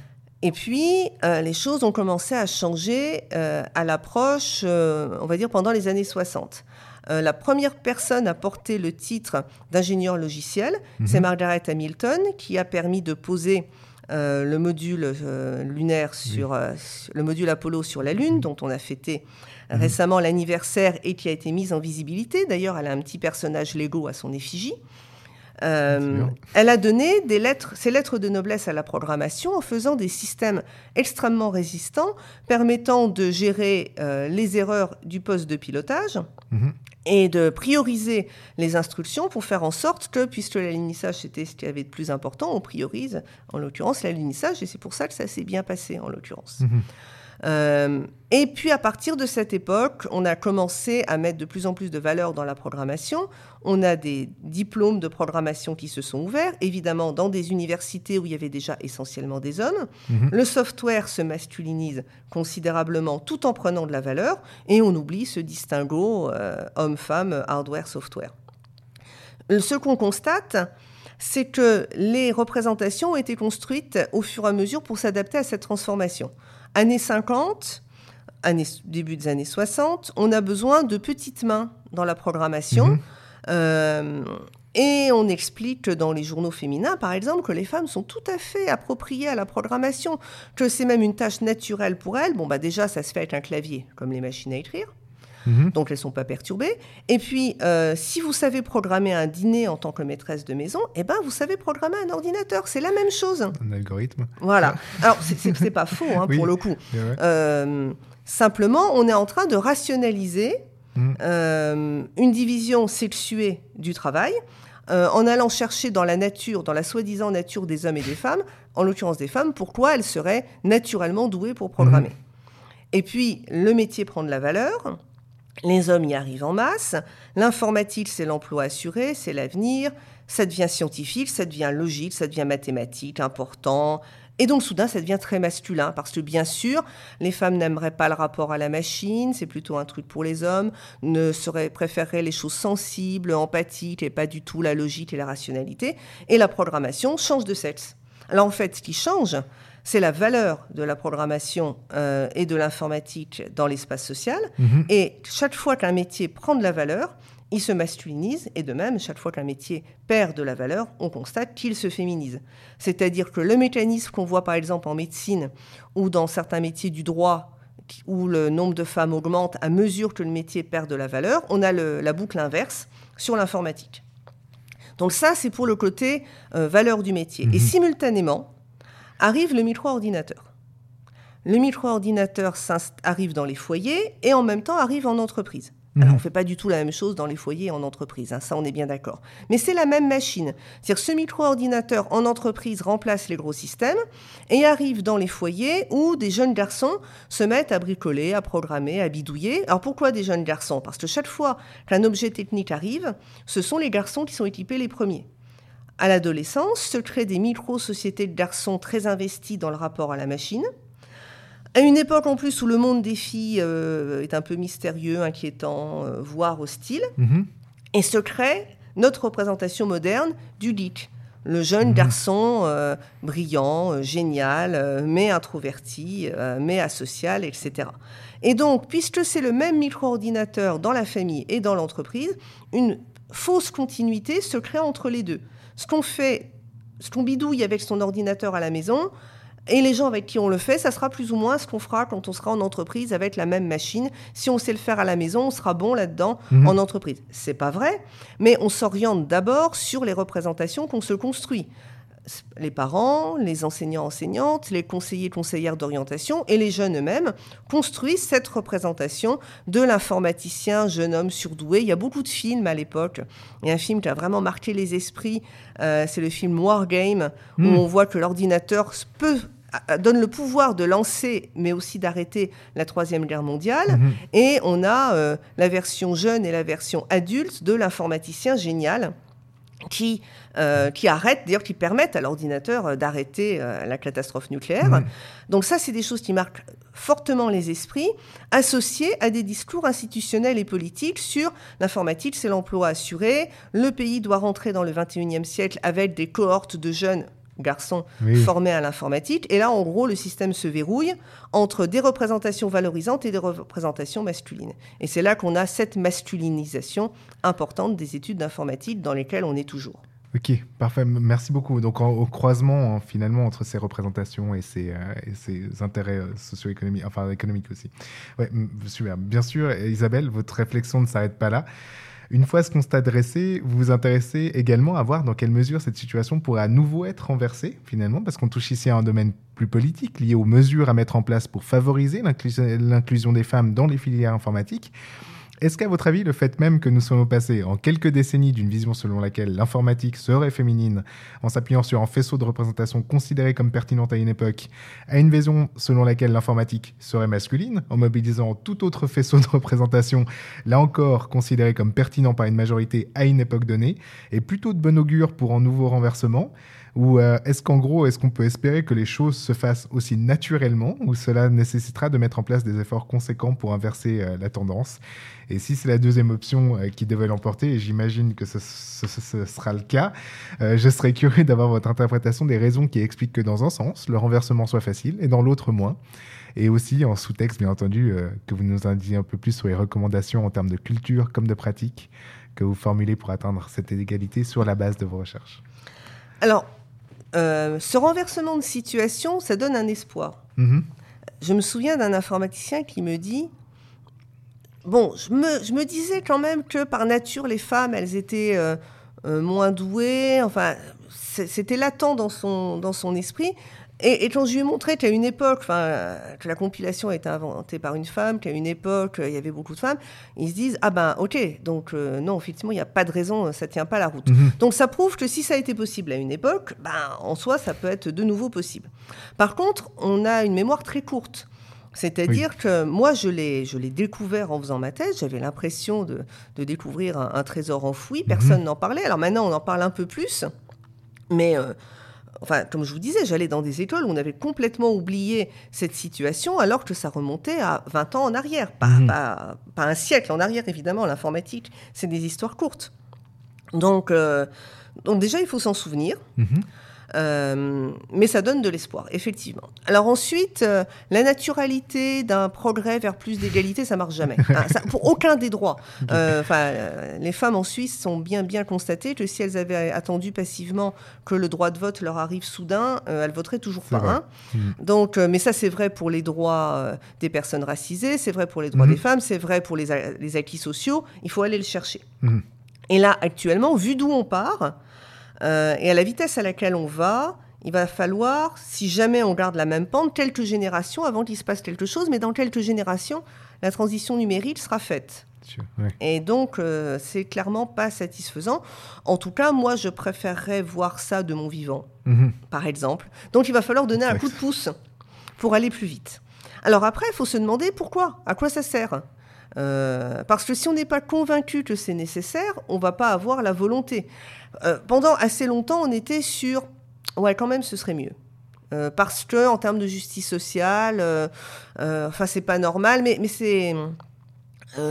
Et puis, euh, les choses ont commencé à changer euh, à l'approche, euh, on va dire, pendant les années 60. Euh, la première personne à porter le titre d'ingénieur logiciel, c'est Margaret Hamilton, qui a permis de poser euh, le module euh, lunaire sur euh, sur- le module Apollo sur la Lune, dont on a fêté récemment l'anniversaire et qui a été mise en visibilité. D'ailleurs, elle a un petit personnage Lego à son effigie. Euh, elle a donné des lettres, ses lettres de noblesse à la programmation en faisant des systèmes extrêmement résistants permettant de gérer euh, les erreurs du poste de pilotage Mhm. et de prioriser les instructions pour faire en sorte que, puisque l'alunissage c'était ce qu'il y avait de plus important, on priorise en l'occurrence l'alunissage et c'est pour ça que ça s'est bien passé en l'occurrence. Mhm. Euh, et puis à partir de cette époque, on a commencé à mettre de plus en plus de valeur dans la programmation. On a des diplômes de programmation qui se sont ouverts, évidemment dans des universités où il y avait déjà essentiellement des hommes. Mhm. Le software se masculinise considérablement tout en prenant de la valeur et on oublie ce distinguo euh, homme-femme, hardware-software. Ce qu'on constate, c'est que les représentations ont été construites au fur et à mesure pour s'adapter à cette transformation. Années 50, années, début des années 60, on a besoin de petites mains dans la programmation. Mhm. Euh, et on explique que dans les journaux féminins, par exemple, que les femmes sont tout à fait appropriées à la programmation, que c'est même une tâche naturelle pour elles. Bon, bah déjà, ça se fait avec un clavier, comme les machines à écrire Mhm. donc elles ne sont pas perturbées. Et puis, euh, si vous savez programmer un dîner en tant que maîtresse de maison, eh ben, vous savez programmer un ordinateur. C'est la même chose. Un algorithme. Voilà. Alors, c'est- c'est pas faux, hein, Oui. pour le coup. Vrai. Euh, simplement, on est en train de rationaliser Mhm. Euh, une division sexuée du travail, euh, en allant chercher dans la nature, dans la soi-disant nature des hommes et des femmes, en l'occurrence des femmes, pourquoi elles seraient naturellement douées pour programmer. Et puis, le métier prend de la valeur. Les hommes y arrivent en masse. L'informatique, c'est l'emploi assuré, c'est l'avenir. Ça devient scientifique, ça devient logique, ça devient mathématique, important. Et donc soudain, ça devient très masculin, parce que bien sûr, les femmes n'aimeraient pas le rapport à la machine, c'est plutôt un truc pour les hommes, ne seraient, préféreraient les choses sensibles, empathiques, et pas du tout la logique et la rationalité. Et la programmation change de sexe. Alors en fait, ce qui change, c'est la valeur de la programmation euh, et de l'informatique dans l'espace social. Mhm. Et chaque fois qu'un métier prend de la valeur, il se masculinise, et de même, chaque fois qu'un métier perd de la valeur, on constate qu'il se féminise. C'est-à-dire que le mécanisme qu'on voit par exemple en médecine ou dans certains métiers du droit, où le nombre de femmes augmente à mesure que le métier perd de la valeur, on a le- la boucle inverse sur l'informatique. Donc ça, c'est pour le côté euh, valeur du métier. Et simultanément, arrive le micro-ordinateur. Le micro-ordinateur arrive dans les foyers et en même temps arrive en entreprise. Alors, on ne fait pas du tout la même chose dans les foyers et en entreprise, hein, ça on est bien d'accord. Mais c'est la même machine. C'est-à-dire ce micro-ordinateur en entreprise remplace les gros systèmes et arrive dans les foyers où des jeunes garçons se mettent à bricoler, à programmer, à bidouiller. Alors pourquoi des jeunes garçons? Parce que chaque fois qu'un objet technique arrive, ce sont les garçons qui sont équipés les premiers. À l'adolescence, se créent des micro-sociétés de garçons très investis dans le rapport à la machine. À une époque en plus où le monde des filles euh, est un peu mystérieux, inquiétant, euh, voire hostile, Mhm. et se crée notre représentation moderne du geek. Le jeune garçon euh, brillant, génial, mais introverti, mais asocial, etc. Et donc, puisque c'est le même micro-ordinateur dans la famille et dans l'entreprise, une fausse continuité se crée entre les deux. Ce qu'on fait, ce qu'on bidouille avec son ordinateur à la maison, et les gens avec qui on le fait, ça sera plus ou moins ce qu'on fera quand on sera en entreprise avec la même machine. Si on sait le faire à la maison, on sera bon là-dedans Mhm. en entreprise. C'est pas vrai, mais on s'oriente d'abord sur les représentations qu'on se construit. Les parents, les enseignants, enseignantes, les conseillers, conseillères d'orientation et les jeunes eux-mêmes construisent cette représentation de l'informaticien, jeune homme surdoué. Il y a beaucoup de films à l'époque. Il y a un film qui a vraiment marqué les esprits, euh, c'est le film Wargame, où Mm. on voit que l'ordinateur peut a- donne le pouvoir de lancer, mais aussi d'arrêter la Troisième Guerre mondiale. Mhm. Et on a euh, la version jeune et la version adulte de l'informaticien génial qui, euh, qui d'ailleurs qui permettent à l'ordinateur euh, d'arrêter euh, la catastrophe nucléaire. Donc ça, c'est des choses qui marquent fortement les esprits, associées à des discours institutionnels et politiques sur l'informatique, c'est l'emploi assuré, le pays doit rentrer dans le 21e siècle avec des cohortes de jeunes garçons Oui. formés à l'informatique. Et là, en gros, le système se verrouille entre des représentations valorisantes et des représentations masculines. Et c'est là qu'on a cette masculinisation importante des études d'informatique dans lesquelles on est toujours. Ok, parfait. Merci beaucoup. Donc, en- au croisement, finalement, entre ces représentations et ces, euh, et ces intérêts euh, socio-économiques, enfin économiques aussi. Ouais, super. Bien sûr, Isabelle, votre réflexion ne s'arrête pas là. Une fois ce constat dressé, vous vous intéressez également à voir dans quelle mesure cette situation pourrait à nouveau être renversée, finalement, parce qu'on touche ici à un domaine plus politique lié aux mesures à mettre en place pour favoriser l'inclus- l'inclusion des femmes dans les filières informatiques. Est-ce qu'à votre avis, le fait même que nous sommes passés en quelques décennies d'une vision selon laquelle l'informatique serait féminine, en s'appuyant sur un faisceau de représentation considéré comme pertinente à une époque, à une vision selon laquelle l'informatique serait masculine, en mobilisant tout autre faisceau de représentation, là encore considéré comme pertinent par une majorité à une époque donnée, est plutôt de bon augure pour un nouveau renversement? Ou euh, est-ce qu'en gros, est-ce qu'on peut espérer que les choses se fassent aussi naturellement ou cela nécessitera de mettre en place des efforts conséquents pour inverser euh, la tendance? Et si c'est la deuxième option euh, qui devait l'emporter, et j'imagine que ce, ce- sera le cas, je serais curieux d'avoir votre interprétation des raisons qui expliquent que dans un sens, le renversement soit facile et dans l'autre moins. Et aussi en sous-texte, bien entendu, que vous nous indiquiez un peu plus sur les recommandations en termes de culture comme de pratique que vous formulez pour atteindre cette égalité sur la base de vos recherches. Alors, euh, ce renversement de situation, ça donne un espoir. Mhm. Je me souviens d'un informaticien qui me dit Bon, je me, je me disais quand même que par nature, les femmes, elles étaient euh, euh, moins douées. Enfin, c'était latent dans son, dans son esprit. Et, et, quand je lui ai montré qu'à une époque, que la compilation a été inventée par une femme, qu'à une époque, il y avait beaucoup de femmes, ils se disent Ah ben, ok, donc euh, non, effectivement, il n'y a pas de raison, ça ne tient pas la route. Mhm. Donc ça prouve que si ça a été possible à une époque, ben, en soi, ça peut être de nouveau possible. Par contre, on a une mémoire très courte. C'est-à-dire que moi, je l'ai, je l'ai découvert en faisant ma thèse. J'avais l'impression de, de découvrir un, un, trésor enfoui. Personne n'en parlait. Alors maintenant, on en parle un peu plus. Mais euh, enfin, comme je vous disais, j'allais dans des écoles où on avait complètement oublié cette situation, alors que ça remontait à 20 ans en arrière, pas, Mhm. pas, pas un siècle en arrière, évidemment. L'informatique, c'est des histoires courtes. Donc, euh, donc déjà, il faut s'en souvenir. Mhm. Euh, mais ça donne de l'espoir, effectivement. Alors ensuite, euh, la naturalité d'un progrès vers plus d'égalité, ça marche jamais. Hein, ça- pour aucun des droits. Euh, euh, les femmes en Suisse sont bien bien constatées que si elles avaient attendu passivement que le droit de vote leur arrive soudain, elles voteraient toujours pas. hein. Mhm. Donc, mais ça c'est vrai pour les droits des personnes racisées, c'est vrai pour les droits Mhm. des femmes, c'est vrai pour les, acquis sociaux. Il faut aller le chercher. Mhm. Et là, actuellement, vu d'où on part euh, et à la vitesse à laquelle on va, il va falloir, si jamais on garde la même pente, quelques générations avant qu'il se passe quelque chose, mais dans quelques générations, la transition numérique sera faite. Ouais. Et donc, euh, c'est clairement pas satisfaisant. En tout cas, moi, je préférerais voir ça de mon vivant Mhm. par exemple. Donc il va falloir donner un coup de pouce pour aller plus vite. Alors après, il faut se demander pourquoi, à quoi ça sert. Euh, parce que si on n'est pas convaincu que c'est nécessaire, on va pas avoir la volonté. Euh, pendant assez longtemps, on était sur, ouais, quand même, ce serait mieux. Euh, parce que en termes de justice sociale, euh, enfin c'est pas normal, mais, mais c'est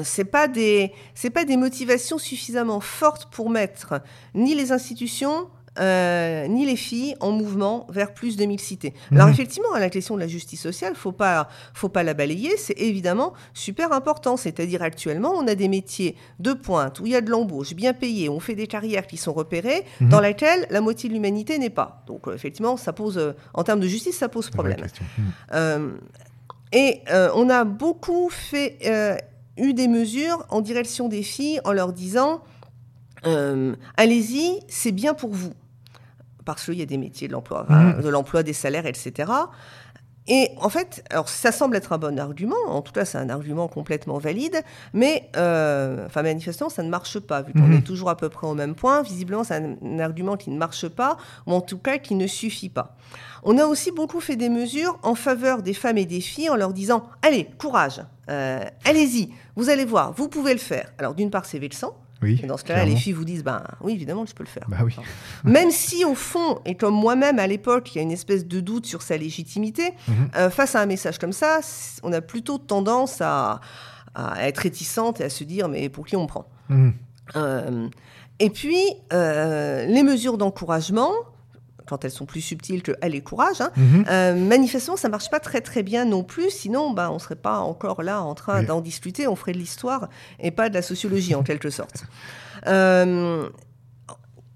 c'est pas pas des motivations suffisamment fortes pour mettre ni les institutions euh, ni les filles en mouvement vers plus de mixité. Alors Mhm. effectivement, à la question de la justice sociale, faut pas faut pas la balayer, c'est évidemment super important. C'est-à-dire actuellement, on a des métiers de pointe où il y a de l'embauche bien payé, on fait des carrières qui sont repérées, Mhm. dans lesquelles la moitié de l'humanité n'est pas. Donc euh, effectivement, ça pose euh, en termes de justice, ça pose problème. Mhm. Euh, et euh, on a beaucoup fait, eu des mesures en direction des filles en leur disant euh, allez-y, c'est bien pour vous. Parce qu'il y a des métiers de l'emploi, Mhm. de l'emploi, des salaires, etc. Et en fait, alors ça semble être un bon argument, en tout cas c'est un argument complètement valide, mais euh, enfin manifestement ça ne marche pas, vu qu'on Mhm. est toujours à peu près au même point, visiblement c'est un, un argument qui ne marche pas, ou en tout cas qui ne suffit pas. On a aussi beaucoup fait des mesures en faveur des femmes et des filles en leur disant allez, courage, euh, allez-y, vous allez voir, vous pouvez le faire. Alors d'une part c'est vexant, Oui. et dans ce cas-là les filles vous disent ben oui évidemment je peux le faire. Bah oui. Même si au fond, et comme moi-même à l'époque, il y a une espèce de doute sur sa légitimité, Mhm. euh, face à un message comme ça, on a plutôt tendance à, à être réticente et à se dire mais pour qui on prend? Mhm. Euh, Et puis, euh, les mesures d'encouragement, quand elles sont plus subtiles que allez courage, hein, Mhm. euh, manifestement, ça marche pas très très bien non plus. Sinon, ben, on serait pas encore là en train Oui. d'en discuter. On ferait de l'histoire et pas de la sociologie en quelque sorte. Euh,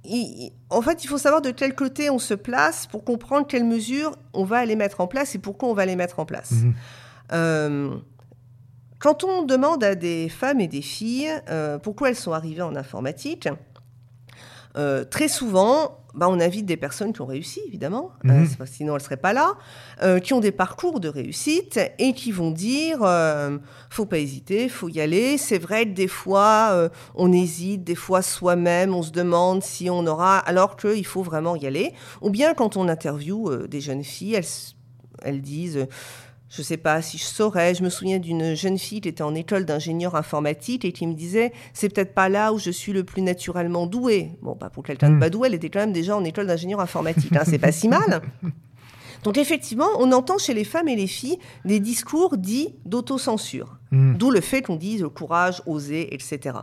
il- en fait, il faut savoir de quel côté on se place pour comprendre quelles mesures on va aller mettre en place et pourquoi on va les mettre en place. Mhm. Euh, quand on demande à des femmes et des filles pourquoi elles sont arrivées en informatique, euh, très souvent, bah, on invite des personnes qui ont réussi, évidemment, Mhm. euh, que sinon elles ne seraient pas là, euh, qui ont des parcours de réussite et qui vont dire euh, faut pas hésiter, faut y aller. C'est vrai que des fois, on hésite, des fois soi-même, on se demande si on aura, alors qu'il faut vraiment y aller. Ou bien quand on interviewe des jeunes filles, elles disent je sais pas si je saurais. Je me souviens d'une jeune fille qui était en école d'ingénieur informatique et qui me disait c'est peut-être pas là où je suis le plus naturellement doué. Bon, bah, pour quelqu'un de Mm. pas doué, elle était quand même déjà en école d'ingénieur informatique. Hein, c'est pas si mal. Donc effectivement, on entend chez les femmes et les filles des discours dits d'autocensure. Mhm. D'où le fait qu'on dise courage, oser, etc.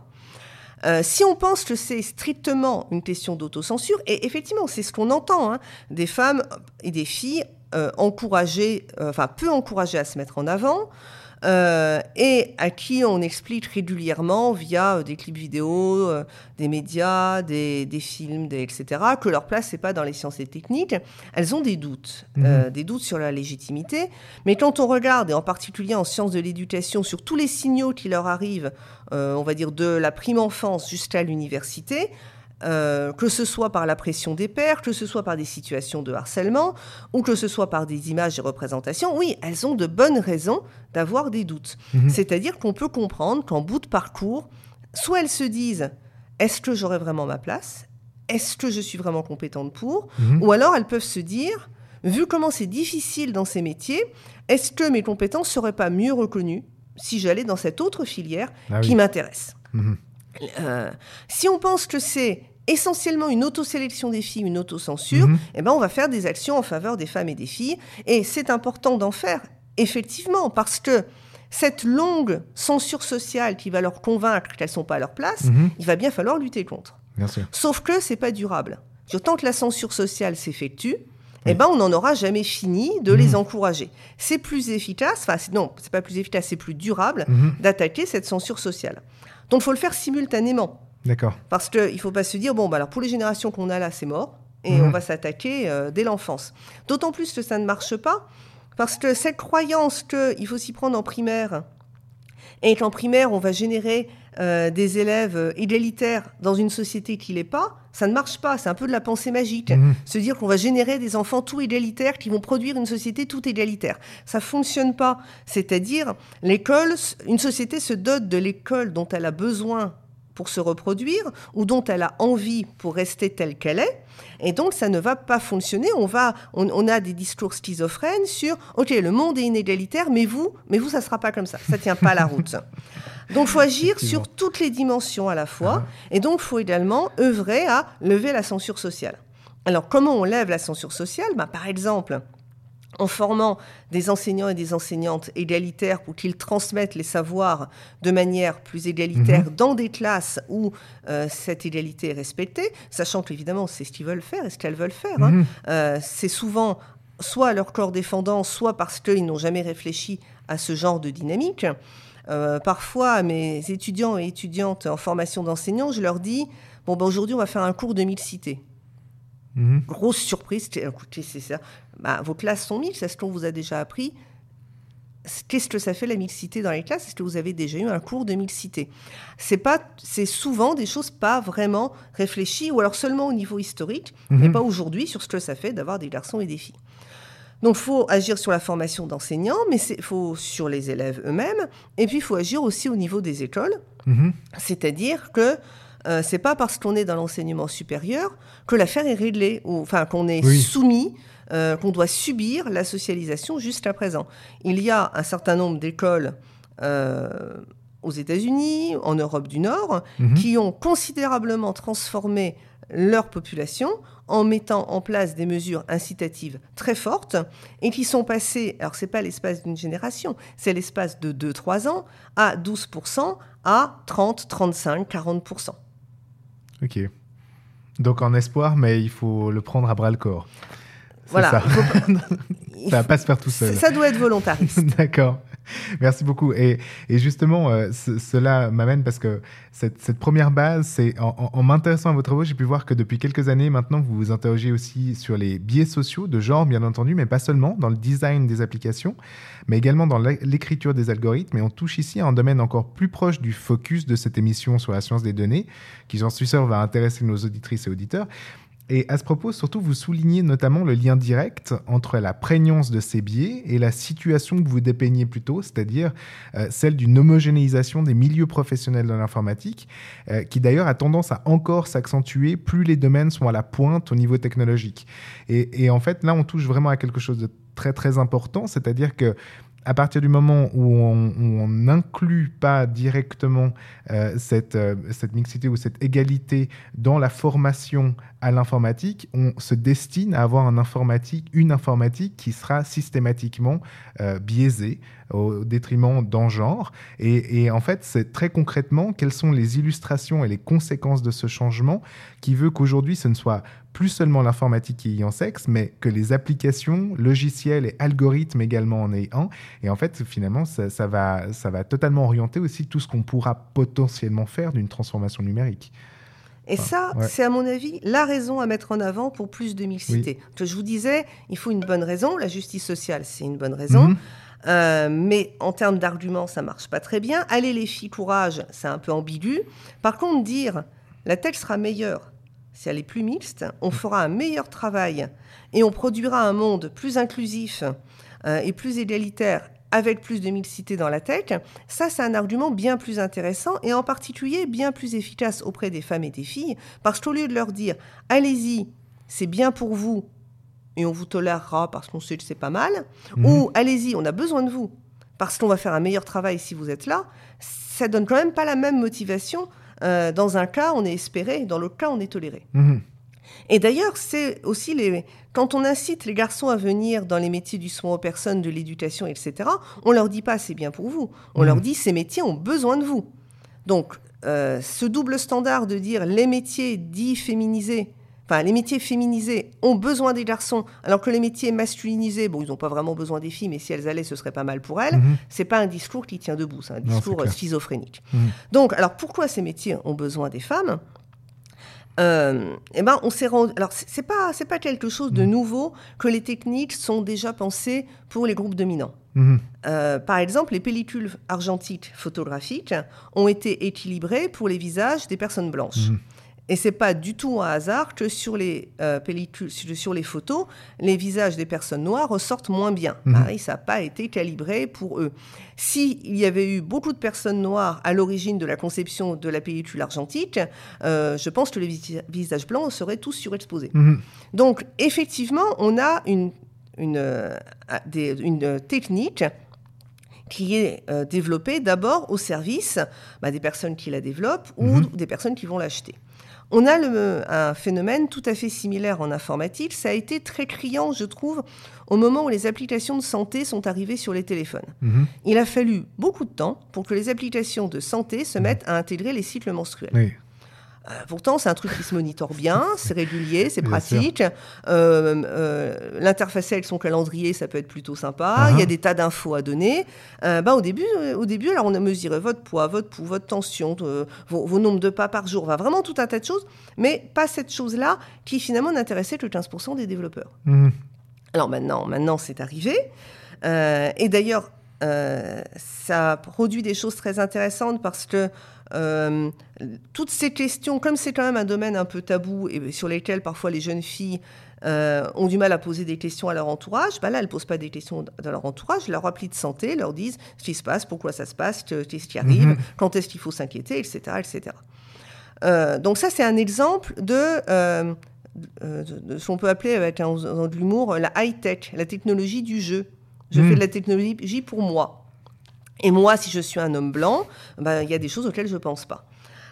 Euh, si on pense que c'est strictement une question d'autocensure, et effectivement, c'est ce qu'on entend, hein, des femmes et des filles euh, encouragées, euh, enfin peu encouragées à se mettre en avant, euh, et à qui on explique régulièrement via des clips vidéo, des médias, des, des films, des, etc., que leur place n'est pas dans les sciences et techniques, elles ont des doutes, euh, des doutes sur la légitimité. Mais quand on regarde, et en particulier en sciences de l'éducation, sur tous les signaux qui leur arrivent, on va dire de la prime enfance jusqu'à l'université, euh, que ce soit par la pression des pairs, que ce soit par des situations de harcèlement, ou que ce soit par des images et représentations, oui, elles ont de bonnes raisons d'avoir des doutes. C'est-à-dire qu'on peut comprendre qu'en bout de parcours, soit elles se disent, est-ce que j'aurai vraiment ma place? Est-ce que je suis vraiment compétente pour? Ou alors elles peuvent se dire, vu comment c'est difficile dans ces métiers, est-ce que mes compétences seraient pas mieux reconnues si j'allais dans cette autre filière Ah qui m'intéresse? Mhm. Euh, Si on pense que c'est essentiellement une autosélection des filles, une autocensure, Mhm. eh ben on va faire des actions en faveur des femmes et des filles. Et c'est important d'en faire, effectivement, parce que cette longue censure sociale qui va leur convaincre qu'elles sont pas à leur place, Mhm. il va bien falloir lutter contre. Bien sûr. Sauf que c'est pas durable. Tant que la censure sociale s'effectue, eh ben, on n'en aura jamais fini de les encourager. C'est plus efficace, enfin, non, c'est pas plus efficace, c'est plus durable Mhm. d'attaquer cette censure sociale. Donc, il faut le faire simultanément. D'accord. Parce qu'il ne faut pas se dire, bon, bah, alors pour les générations qu'on a là, c'est mort, et Mhm. on va s'attaquer euh, dès l'enfance. D'autant plus que ça ne marche pas, parce que cette croyance qu'il faut s'y prendre en primaire, et qu'en primaire, on va générer euh, des élèves euh, égalitaires dans une société qui l'est pas, ça ne marche pas. C'est un peu de la pensée magique. Mhm. Se dire qu'on va générer des enfants tout égalitaires qui vont produire une société tout égalitaire. Ça fonctionne pas. C'est-à-dire, l'école, une société se dote de l'école dont elle a besoin pour se reproduire ou dont elle a envie pour rester telle qu'elle est. Et donc, ça ne va pas fonctionner. On, va, on, on a des discours schizophrènes sur OK, le monde est inégalitaire, mais vous, mais vous, ça ne sera pas comme ça. Ça ne tient pas la route. Donc, il faut agir sur toutes les dimensions à la fois. Et donc, il faut également œuvrer à lever la censure sociale. Alors, comment on lève la censure sociale? Ben, Par exemple, en formant des enseignants et des enseignantes égalitaires pour qu'ils transmettent les savoirs de manière plus égalitaire dans des classes où euh, cette égalité est respectée, sachant qu'évidemment c'est ce qu'ils veulent faire et ce qu'elles veulent faire. hein. Euh, c'est souvent soit à leur corps défendant, soit parce qu'ils n'ont jamais réfléchi à ce genre de dynamique. Euh, parfois, mes étudiants et étudiantes en formation d'enseignants, je leur dis Bon, ben, aujourd'hui, on va faire un cours de mixité. Mhm. Grosse surprise, écoutez, c'est ça. Bah, vos classes sont mixtes, est-ce qu'on vous a déjà appris Qu'est-ce que ça fait la mixité dans les classes? Est-ce que vous avez déjà eu un cours de mixité? C'est pas, c'est souvent des choses pas vraiment réfléchies, ou alors seulement au niveau historique, mais pas aujourd'hui sur ce que ça fait d'avoir des garçons et des filles. Donc, il faut agir sur la formation d'enseignants, mais il faut sur les élèves eux-mêmes, et puis il faut agir aussi au niveau des écoles. Mhm. C'est-à-dire que euh, c'est pas parce qu'on est dans l'enseignement supérieur que l'affaire est réglée, ou enfin qu'on est Oui. soumis, euh, qu'on doit subir la socialisation jusqu'à présent. Il y a un certain nombre d'écoles euh, aux États-Unis, en Europe du Nord, qui ont considérablement transformé leur population en mettant en place des mesures incitatives très fortes et qui sont passées, alors c'est pas l'espace d'une génération, c'est l'espace de 2-3 ans, à 12% à 30, 35, 40%. Ok. Donc en espoir, mais il faut le prendre à bras le corps. Voilà. ça. faut Ça va pas se faire tout seul. Ça doit être volontariste. D'accord. Merci beaucoup. Et, et justement, euh, ce- cela m'amène parce que cette, cette première base, c'est en, en- en m'intéressant à vos travaux, j'ai pu voir que depuis quelques années maintenant, vous vous interrogez aussi sur les biais sociaux de genre, bien entendu, mais pas seulement dans le design des applications, mais également dans l'é- l'écriture des algorithmes. Et on touche ici à un domaine encore plus proche du focus de cette émission sur la science des données, qui, j'en suis sûr, va intéresser nos auditrices et auditeurs. Et à ce propos, surtout, vous soulignez notamment le lien direct entre la prégnance de ces biais et la situation que vous dépeignez plus tôt, c'est-à-dire euh, celle d'une homogénéisation des milieux professionnels de l'informatique, euh, qui d'ailleurs a tendance à encore s'accentuer plus les domaines sont à la pointe au niveau technologique. Et, et en fait, là, on touche vraiment à quelque chose de très très important, c'est-à-dire que à partir du moment où on n'inclut pas directement euh, cette, euh, cette mixité ou cette égalité dans la formation à l'informatique, on se destine à avoir un informatique, une informatique qui sera systématiquement euh, biaisée au détriment d'un genre. Et, et en fait, c'est très concrètement quelles sont les illustrations et les conséquences de ce changement qui veut qu'aujourd'hui, ce ne soit plus seulement l'informatique qui y en sexe, mais que les applications, logiciels et algorithmes également en aient un. Et en fait, finalement, ça, ça va, ça va totalement orienter aussi tout ce qu'on pourra potentiellement faire d'une transformation numérique. Et ça, ouais. c'est à mon avis la raison à mettre en avant pour plus de mixité. Je vous disais, il faut une bonne raison. La justice sociale, c'est une bonne raison. Mhm. Euh, mais en termes d'arguments, ça marche pas très bien. Allez les filles, courage, c'est un peu ambigu. Par contre, dire la tech sera meilleure si elle est plus mixte, on fera un meilleur travail et on produira un monde plus inclusif euh, et plus égalitaire avec plus de mixité dans la tech, ça c'est un argument bien plus intéressant et en particulier bien plus efficace auprès des femmes et des filles, parce qu'au lieu de leur dire allez-y, c'est bien pour vous et on vous tolérera parce qu'on sait que c'est pas mal, Mhm. ou allez-y, on a besoin de vous parce qu'on va faire un meilleur travail si vous êtes là, ça donne quand même pas la même motivation. Euh, dans un cas, on est espéré, dans l'autre cas, on est toléré. Mhm. Et d'ailleurs, c'est aussi les... quand on incite les garçons à venir dans les métiers du soin aux personnes, de l'éducation, etc., on leur dit pas c'est bien pour vous. On Mhm. leur dit ces métiers ont besoin de vous. Donc, euh, ce double standard de dire les métiers dits féminisés, enfin les métiers féminisés ont besoin des garçons, alors que les métiers masculinisés, bon, ils n'ont pas vraiment besoin des filles, mais si elles allaient, ce serait pas mal pour elles. Mhm. C'est pas un discours qui tient debout, c'est un discours schizophrénique. Mhm. Donc, alors pourquoi ces métiers ont besoin des femmes? Euh, eh ben, on s'est rendu. Alors, c'est pas, c'est pas quelque chose de nouveau que les techniques sont déjà pensées pour les groupes dominants. Mhm. Euh, par exemple, les pellicules argentiques photographiques ont été équilibrées pour les visages des personnes blanches. Mhm. Et c'est pas du tout un hasard que sur les euh, pellicules, sur les photos, les visages des personnes noires ressortent moins bien. Mhm. Pareil, ça n'a pas été calibré pour eux. S'il y avait eu beaucoup de personnes noires à l'origine de la conception de la pellicule argentique, euh, je pense que les vis- visages blancs seraient tous surexposés. Mhm. Donc, effectivement, on a une, une, euh, des- une, technique qui est développée d'abord au service bah, des personnes qui la développent ou des personnes qui vont l'acheter. On a le- un phénomène tout à fait similaire en informatique. Ça a été très criant, je trouve, au moment où les applications de santé sont arrivées sur les téléphones. Mhm. Il a fallu beaucoup de temps pour que les applications de santé se mettent à intégrer les cycles menstruels. Oui. Euh, pourtant, c'est un truc qui se monitore bien, c'est régulier, c'est pratique. Euh, euh, L'interfacer avec son calendrier, ça peut être plutôt sympa. Uh-huh. Il y a des tas d'infos à donner. Bah, au, début, au début, alors on a mesuré votre poids, votre pouls, votre tension, vos, vos nombres de pas par jour, enfin, vraiment tout un tas de choses, mais pas cette chose-là qui finalement n'intéressait que 15% des développeurs. Mhm. Alors maintenant, maintenant c'est arrivé. Euh, et d'ailleurs, euh, ça produit des choses très intéressantes parce que euh, toutes ces questions, comme c'est quand même un domaine un peu tabou et sur lesquels parfois les jeunes filles euh, ont du mal à poser des questions à leur entourage, bah là, elles ne posent pas des questions dans leur entourage. Leur appli de santé leur disent ce qui se passe, pourquoi ça se passe, que- qu'est-ce qui arrive, Mhm. quand est-ce qu'il faut s'inquiéter, etc. etc. Euh, donc ça, c'est un exemple de, euh, de- de ce qu'on peut appeler avec un, dans de l'humour la high-tech, la technologie du jeu. Je Mm. fais de la technologie pour moi. Et moi, si je suis un homme blanc, ben, il y a des choses auxquelles je ne pense pas.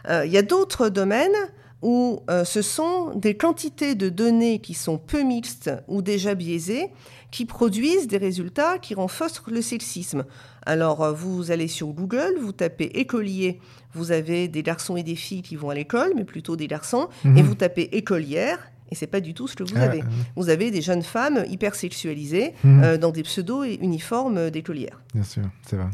Euh, Il y a d'autres domaines où euh, ce sont des quantités de données qui sont peu mixtes ou déjà biaisées qui produisent des résultats qui renforcent le sexisme. Alors, euh, vous allez sur Google, vous tapez écolier, vous avez des garçons et des filles qui vont à l'école, mais plutôt des garçons, Mhm. et vous tapez écolière, et c'est pas du tout ce que vous Ah, avez. ah, Vous avez des jeunes femmes hyper sexualisées Mhm. euh, dans des pseudo-uniformes d'écolières. Bien sûr, c'est vrai.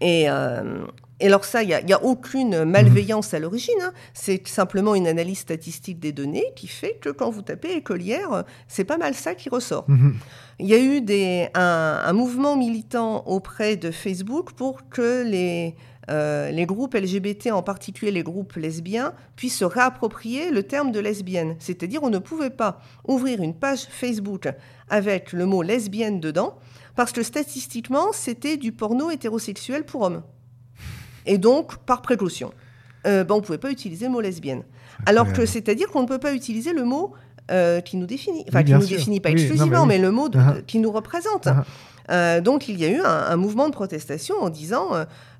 Et, euh, et alors ça, il n'y a, aucune malveillance à l'origine. hein. C'est simplement une analyse statistique des données qui fait que quand vous tapez écolière, euh, c'est pas mal ça qui ressort. Mhm. Il y a eu des, un, un mouvement militant auprès de Facebook pour que les, euh, les groupes LGBT, en particulier les groupes lesbiens, puissent se réapproprier le terme de lesbienne. C'est-à-dire on ne pouvait pas ouvrir une page Facebook avec le mot lesbienne dedans, parce que statistiquement, c'était du porno hétérosexuel pour hommes. Et donc, par précaution, euh, ben, on ne pouvait pas utiliser le mot lesbienne. Alors que c'est-à-dire qu'on ne peut pas utiliser le mot euh, qui nous définit. Enfin, Oui, qui nous sûr. définit pas Oui, exclusivement, mais mais, oui. le mot de- Ah. qui nous représente. Ah. Euh, donc, il y a eu un, un mouvement de protestation en disant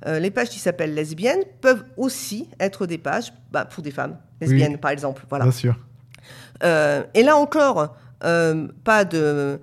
euh, les pages qui s'appellent lesbiennes peuvent aussi être des pages bah, pour des femmes lesbiennes, par exemple. Voilà. Bien sûr. Et là encore, pas de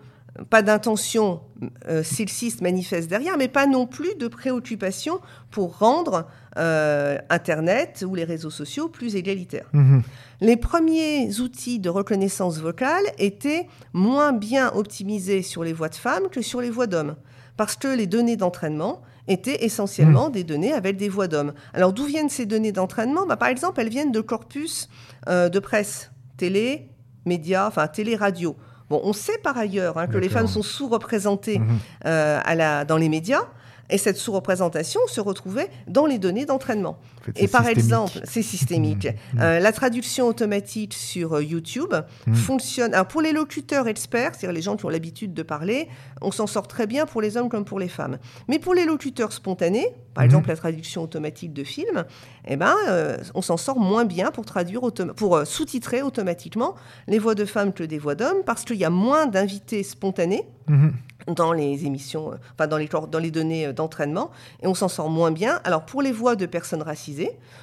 pas d'intention euh, sexiste manifeste derrière, mais pas non plus de préoccupation pour rendre euh, Internet ou les réseaux sociaux plus égalitaires. Mhm. Les premiers outils de reconnaissance vocale étaient moins bien optimisés sur les voix de femmes que sur les voix d'hommes, parce que les données d'entraînement étaient essentiellement des données avec des voix d'hommes. Alors d'où viennent ces données d'entraînement? Bah, Par exemple, elles viennent de corpus euh, de presse, télé, médias, enfin télé-radio. Bon, on sait par ailleurs hein, que les femmes sont sous-représentées Mhm. euh, à la, dans les médias. Et cette sous-représentation se retrouvait dans les données d'entraînement. Fait, Et par systémique. exemple, c'est systémique. Mhm. Euh, la traduction automatique sur euh, YouTube Mhm. fonctionne. Alors pour les locuteurs experts, c'est-à-dire les gens qui ont l'habitude de parler, on s'en sort très bien pour les hommes comme pour les femmes. Mais pour les locuteurs spontanés, par Mhm. exemple la traduction automatique de films, eh ben, euh, on s'en sort moins bien pour traduire pour euh, sous-titrer automatiquement les voix de femmes que des voix d'hommes, parce qu'il y a moins d'invités spontanés Mhm. dans les émissions, enfin dans les, dans les données d'entraînement, et on s'en sort moins bien. Alors pour les voix de personnes racisées,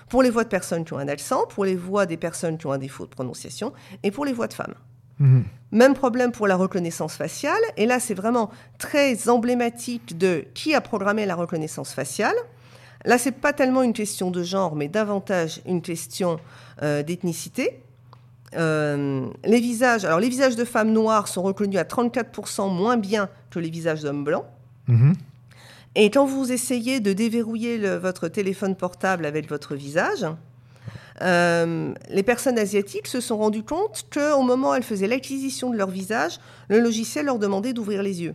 pour les voix de personnes qui ont un accent, pour les voix des personnes qui ont un défaut de prononciation, et pour les voix de femmes. Mhm. Même problème pour la reconnaissance faciale, et là c'est vraiment très emblématique de qui a programmé la reconnaissance faciale. Là c'est pas tellement une question de genre, mais davantage une question euh, d'ethnicité. Euh, les visages, alors les visages de femmes noires sont reconnus à 34% moins bien que les visages d'hommes blancs. Mhm. Et quand vous essayez de déverrouiller le- votre téléphone portable avec votre visage, euh, les personnes asiatiques se sont rendues compte qu'au moment où elles faisaient l'acquisition de leur visage, le logiciel leur demandait d'ouvrir les yeux.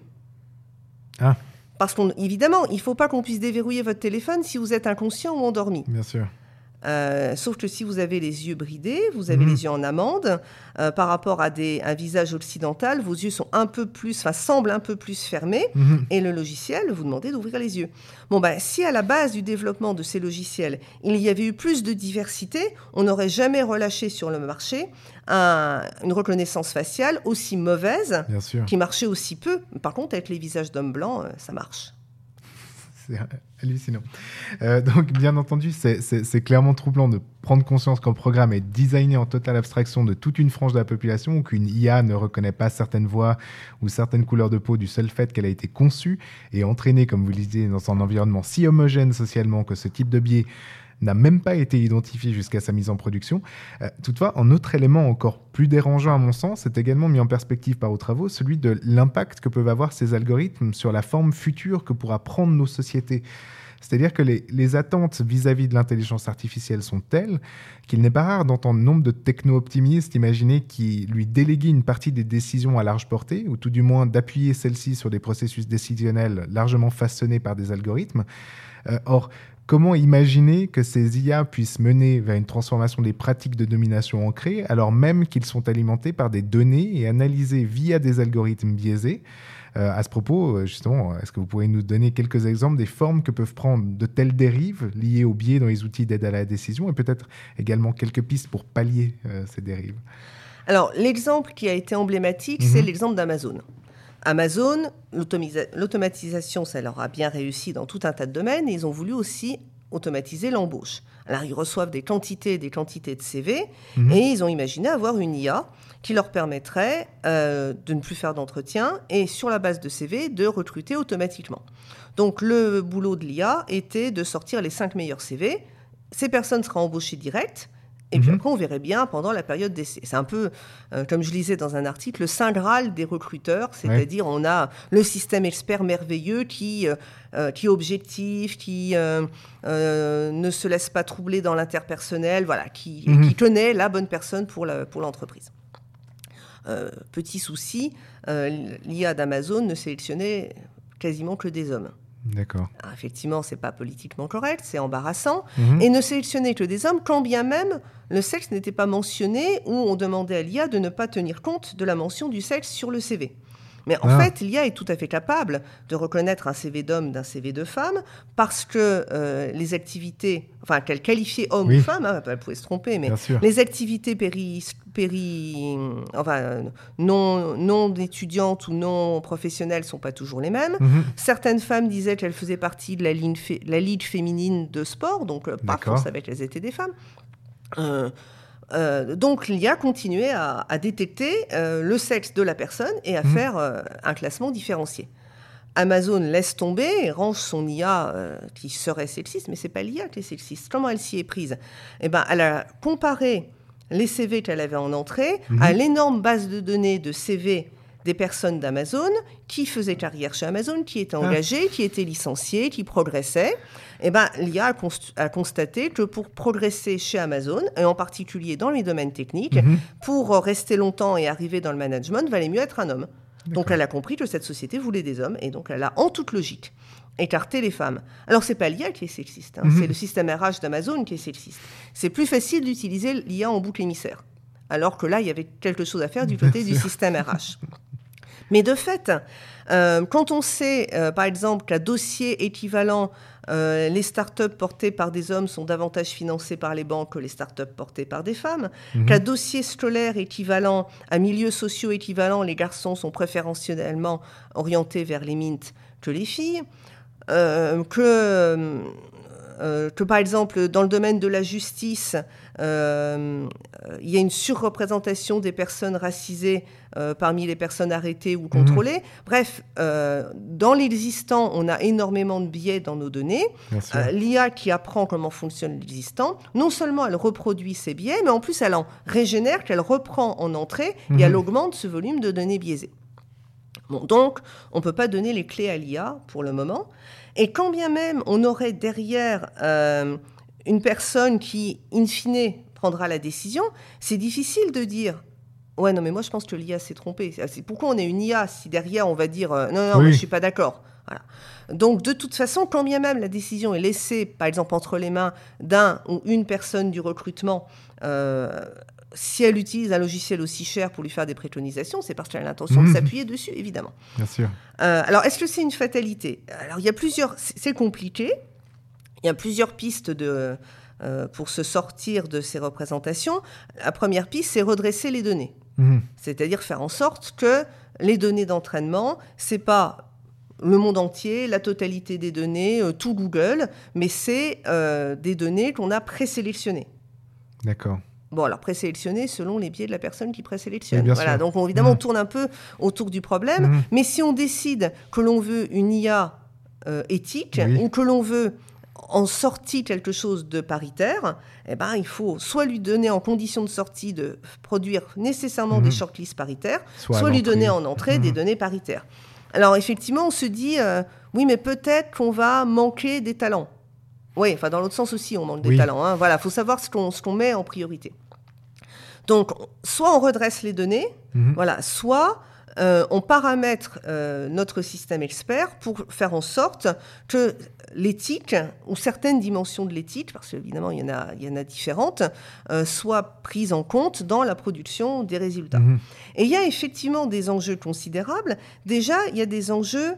Ah. Parce qu'évidemment, il ne faut pas qu'on puisse déverrouiller votre téléphone si vous êtes inconscient ou endormi. Bien sûr. Euh, sauf que si vous avez les yeux bridés, vous avez Mhm. les yeux en amande, euh, par rapport à des, un visage occidental, vos yeux sont un peu plus, enfin semblent un peu plus fermés, Mhm. et le logiciel vous demandait d'ouvrir les yeux. Bon, ben, si à la base du développement de ces logiciels, il y avait eu plus de diversité, on n'aurait jamais relâché sur le marché un- une reconnaissance faciale aussi mauvaise, qui marchait aussi peu. Par contre, avec les visages d'hommes blancs, euh, ça marche. C'est hallucinant. Euh, donc, bien entendu, c'est- clairement troublant de prendre conscience qu'un programme est designé en totale abstraction de toute une frange de la population qu'une IA ne reconnaît pas certaines voix ou certaines couleurs de peau du seul fait qu'elle a été conçue et entraînée, comme vous le disiez, dans un environnement si homogène socialement que ce type de biais n'a même pas été identifié jusqu'à sa mise en production. Euh, toutefois, un autre élément encore plus dérangeant à mon sens est également mis en perspective par vos travaux, celui de l'impact que peuvent avoir ces algorithmes sur la forme future que pourra prendre nos sociétés. C'est-à-dire que les, attentes vis-à-vis de l'intelligence artificielle sont telles qu'il n'est pas rare d'entendre nombre de techno-optimistes imaginer qui lui déléguer une partie des décisions à large portée, ou tout du moins d'appuyer celles-ci sur des processus décisionnels largement façonnés par des algorithmes. Euh, or, Comment imaginer que ces IA puissent mener vers une transformation des pratiques de domination ancrées alors même qu'ils sont alimentés par des données et analysés via des algorithmes biaisés? Euh, À ce propos, euh, justement, est-ce que vous pourriez nous donner quelques exemples des formes que peuvent prendre de telles dérives liées aux biais dans les outils d'aide à la décision et peut-être également quelques pistes pour pallier euh, ces dérives? Alors, l'exemple qui a été emblématique, Mhm. c'est l'exemple d'Amazon. Amazon, l'automatisation, ça leur a bien réussi dans tout un tas de domaines, et ils ont voulu aussi automatiser l'embauche. Alors, ils reçoivent des quantités et des quantités de CV, Mhm. et ils ont imaginé avoir une IA qui leur permettrait euh, de ne plus faire d'entretien et, sur la base de CV, de recruter automatiquement. Donc, le boulot de l'IA était de sortir les cinq meilleurs CV. Ces personnes seraient embauchées direct. Et puis Mhm. après, on verrait bien pendant la période d'essai. C'est un peu, euh, comme je lisais dans un article, le saint graal des recruteurs, c'est-à-dire on a le système expert merveilleux qui, euh, euh, qui est objectif, qui euh, ne se laisse pas troubler dans l'interpersonnel, voilà, qui, Mhm. qui connaît la bonne personne pour la- pour l'entreprise. Petit souci, l'IA d'Amazon ne sélectionnait quasiment que des hommes. D'accord. Alors, effectivement, c'est pas politiquement correct, c'est embarrassant Mhm. et ne sélectionner que des hommes, quand bien même le sexe n'était pas mentionné ou on demandait à l'IA de ne pas tenir compte de la mention du sexe sur le CV. Mais en Ah. fait, l'IA est tout à fait capable de reconnaître un CV d'homme d'un CV de femme parce que euh, les activités, enfin qu'elle qualifiait homme Oui. ou femme, hein, elle pouvait se tromper, mais les activités péri, péri, enfin, non, non étudiantes ou non professionnelles sont pas toujours les mêmes. Mhm. Certaines femmes disaient qu'elles faisaient partie de la, ligne la ligue féminine de sport, donc euh, D'accord. on savait qu'elles étaient des femmes. Euh, euh, donc l'IA continuait à, à détecter euh, le sexe de la personne et à Mhm. faire euh, un classement différencié. Amazon laisse tomber et range son IA qui serait sexiste, mais c'est pas l'IA qui est sexiste. Comment elle s'y est prise? Eh ben, elle a comparé les CV qu'elle avait en entrée Mhm. à l'énorme base de données de CV des personnes d'Amazon qui faisaient carrière chez Amazon, qui étaient Ah. engagées, qui étaient licenciées, qui progressaient. Eh ben, l'IA a, const- a constaté que pour progresser chez Amazon, et en particulier dans les domaines techniques, Mhm. pour euh, rester longtemps et arriver dans le management, valait mieux être un homme. Donc elle a compris que cette société voulait des hommes, et donc elle a, en toute logique, écarté les femmes. Alors c'est pas l'IA qui est sexiste, hein, Mhm. c'est le système RH d'Amazon qui est sexiste. C'est plus facile d'utiliser l'IA en boucle émissaire, alors que là, il y avait quelque chose à faire du côté du système RH. Mais de fait, euh, quand on sait, euh, par exemple, qu'à dossier équivalent, euh, les startups portées par des hommes sont davantage financées par les banques que les startups portées par des femmes, Mhm. qu'à dossier scolaire équivalent, à milieux sociaux équivalents, les garçons sont préférentiellement orientés vers les mints que les filles, que, que par exemple dans le domaine de la justice, euh, il y a une surreprésentation des personnes racisées euh, parmi les personnes arrêtées ou contrôlées. Bref, euh, dans l'existant, on a énormément de biais dans nos données. L'IA qui apprend comment fonctionne l'existant, non seulement elle reproduit ces biais, mais en plus elle en régénère, qu'elle reprend en entrée Mhm. et elle augmente ce volume de données biaisées. Bon, donc, on ne peut pas donner les clés à l'IA pour le moment. Et quand bien même on aurait derrière euh, une personne qui, in fine, prendra la décision, c'est difficile de dire Ouais, non, mais moi je pense que l'IA s'est trompée. C'est pourquoi on est une IA si derrière on va dire euh, Non, non, Oui. moi, je suis pas d'accord. Voilà. Donc, de toute façon, quand bien même la décision est laissée, par exemple, entre les mains d'un ou une personne du recrutement, euh, si elle utilise un logiciel aussi cher pour lui faire des préconisations, c'est parce qu'elle a l'intention de Mhm. s'appuyer dessus, évidemment. Bien sûr. Euh, alors, est-ce que c'est une fatalité? Alors, il y a plusieurs. C'est compliqué. Il y a plusieurs pistes de, euh, pour se sortir de ces représentations. La première piste, c'est redresser les données. Mhm. C'est-à-dire faire en sorte que les données d'entraînement, c'est pas le monde entier, la totalité des données, euh, tout Google, mais c'est euh, des données qu'on a présélectionnées. D'accord. Bon, alors présélectionnées selon les biais de la personne qui présélectionne. Voilà, sûr. donc on- évidemment, Mhm. on tourne un peu autour du problème, Mhm. mais si on décide que l'on veut une IA euh, éthique Oui. ou que l'on veut en sortie quelque chose de paritaire, eh ben, il faut soit lui donner en condition de sortie de produire nécessairement Mhm. des shortlists paritaires, Soit lui donner en entrée des Mhm. données paritaires. Alors effectivement, on se dit, euh, oui, mais peut-être qu'on va manquer des talents. Oui, enfin dans l'autre sens aussi, on manque des talents. Hein. Voilà, faut savoir ce qu'on ce qu'on met en priorité. Donc, soit on redresse les données, Mhm. voilà, soit euh, on paramètre euh, notre système expert pour faire en sorte que l'éthique ou certaines dimensions de l'éthique, parce qu'évidemment il y en a, il y en a différentes, euh, soient prises en compte dans la production des résultats. Mhm. Et il y a effectivement des enjeux considérables. Déjà, il y a des enjeux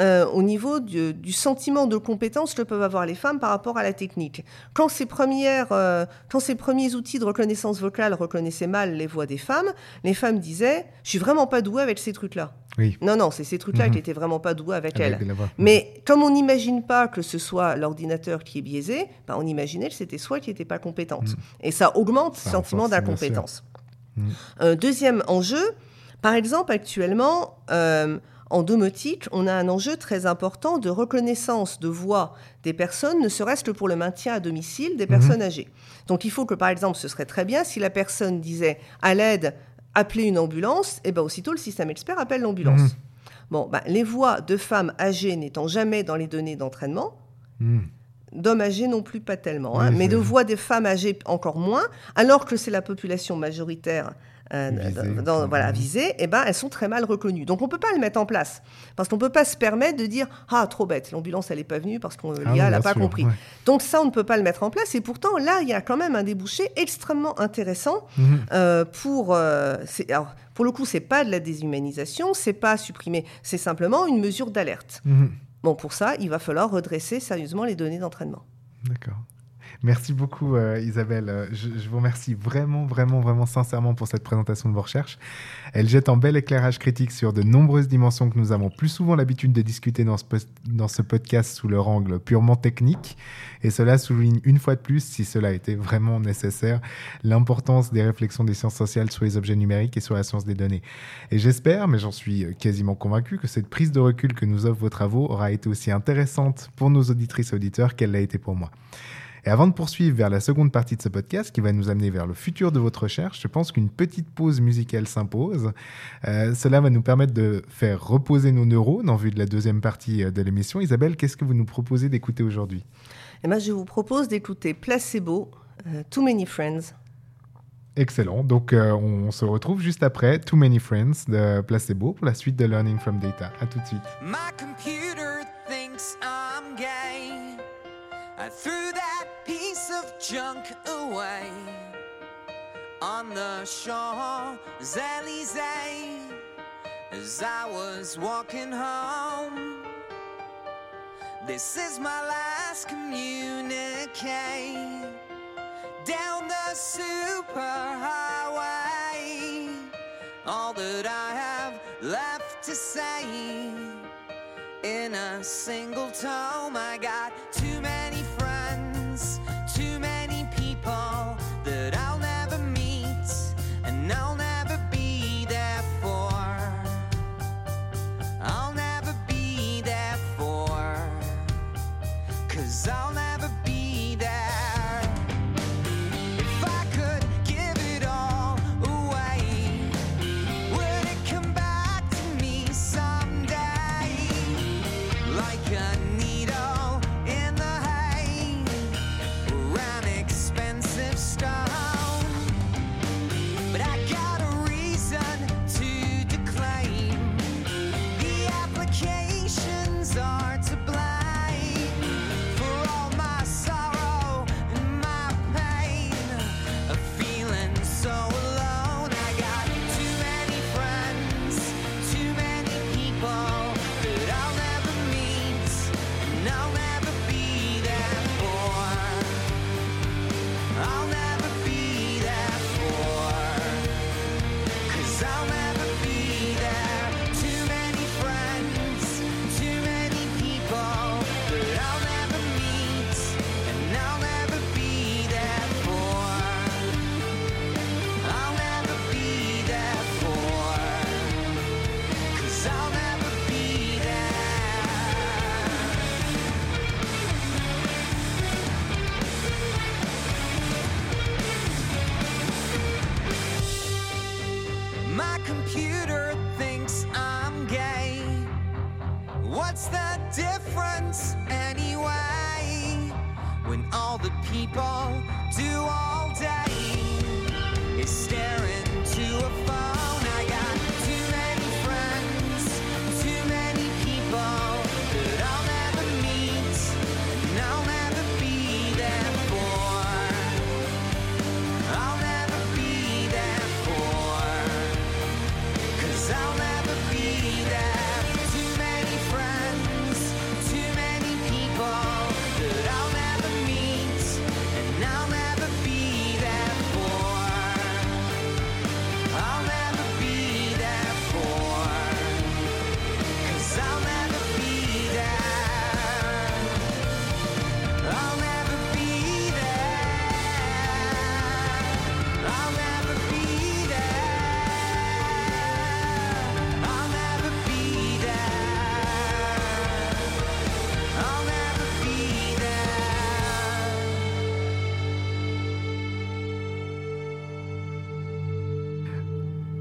euh, au niveau du, du sentiment de compétence que peuvent avoir les femmes par rapport à la technique. Quand ces, premières, euh, quand ces premiers outils de reconnaissance vocale reconnaissaient mal les voix des femmes, les femmes disaient « je suis vraiment pas douée avec ces trucs-là Oui. ». Non, non, c'est ces trucs-là Mhm. qui étaient vraiment pas douées avec, Avec voix. Mais comme on n'imagine pas que ce soit l'ordinateur qui est biaisé, bah, on imaginait que c'était soit qui n'était pas compétente. Mm. Et ça augmente Ça le sentiment d'incompétence. Mm. Un deuxième enjeu, par exemple, actuellement, euh, en domotique, on a un enjeu très important de reconnaissance de voix des personnes, ne serait-ce que pour le maintien à domicile des personnes âgées. Donc il faut que, par exemple, ce serait très bien si la personne disait à l'aide, appelez une ambulance, et ben aussitôt le système expert appelle l'ambulance. Mhm. Bon, ben, les voix de femmes âgées n'étant jamais dans les données d'entraînement, Mhm. d'hommes âgés non plus pas tellement, hein, Oui, mais de voix des femmes âgées encore moins, alors que c'est la population majoritaire euh, Visée. dans- dans- voilà, eh ben, elles sont très mal reconnues. Donc on ne peut pas le mettre en place, parce qu'on ne peut pas se permettre de dire « Ah, trop bête, l'ambulance, elle n'est pas venue parce qu'on Ah oui, pas sûr, compris ouais. Donc ça, on ne peut pas le mettre en place, et pourtant, là, il y a quand même un débouché extrêmement intéressant Mhm. euh, pour... euh, alors, pour le coup, c'est pas de la déshumanisation, c'est pas supprimer, c'est simplement une mesure d'alerte. Mhm. Bon, pour ça, il va falloir redresser sérieusement les données d'entraînement. D'accord. Merci beaucoup euh, Isabelle. Euh, Je, vous remercie vraiment, vraiment, vraiment sincèrement pour cette présentation de vos recherches. Elle jette un bel éclairage critique sur de nombreuses dimensions que nous avons plus souvent l'habitude de discuter dans ce, post- dans ce podcast sous leur angle purement technique. Et cela souligne une fois de plus, si cela était vraiment nécessaire, l'importance des réflexions des sciences sociales sur les objets numériques et sur la science des données. Et j'espère, mais j'en suis euh, quasiment convaincu, que cette prise de recul que nous offrent vos travaux aura été aussi intéressante pour nos auditrices et auditeurs qu'elle l'a été pour moi. Et avant de poursuivre vers la seconde partie de ce podcast qui va nous amener vers le futur de votre recherche, je pense qu'une petite pause musicale s'impose. Euh, cela va nous permettre de faire reposer nos neurones en vue de la deuxième partie euh, de l'émission. Isabelle, qu'est-ce que vous nous proposez d'écouter aujourd'hui? Eh ben, je vous propose d'écouter Placebo, euh, Too Many Friends. Excellent. Donc, euh, on se retrouve juste après Too Many Friends de Placebo pour la suite de Learning from Data. À tout de suite. My computer thinks I'm gay. I threw that piece of junk away on the Champs-Élysées as I was walking home. This is my last communique down the superhighway. All that I have left to say in a single tome. I got too many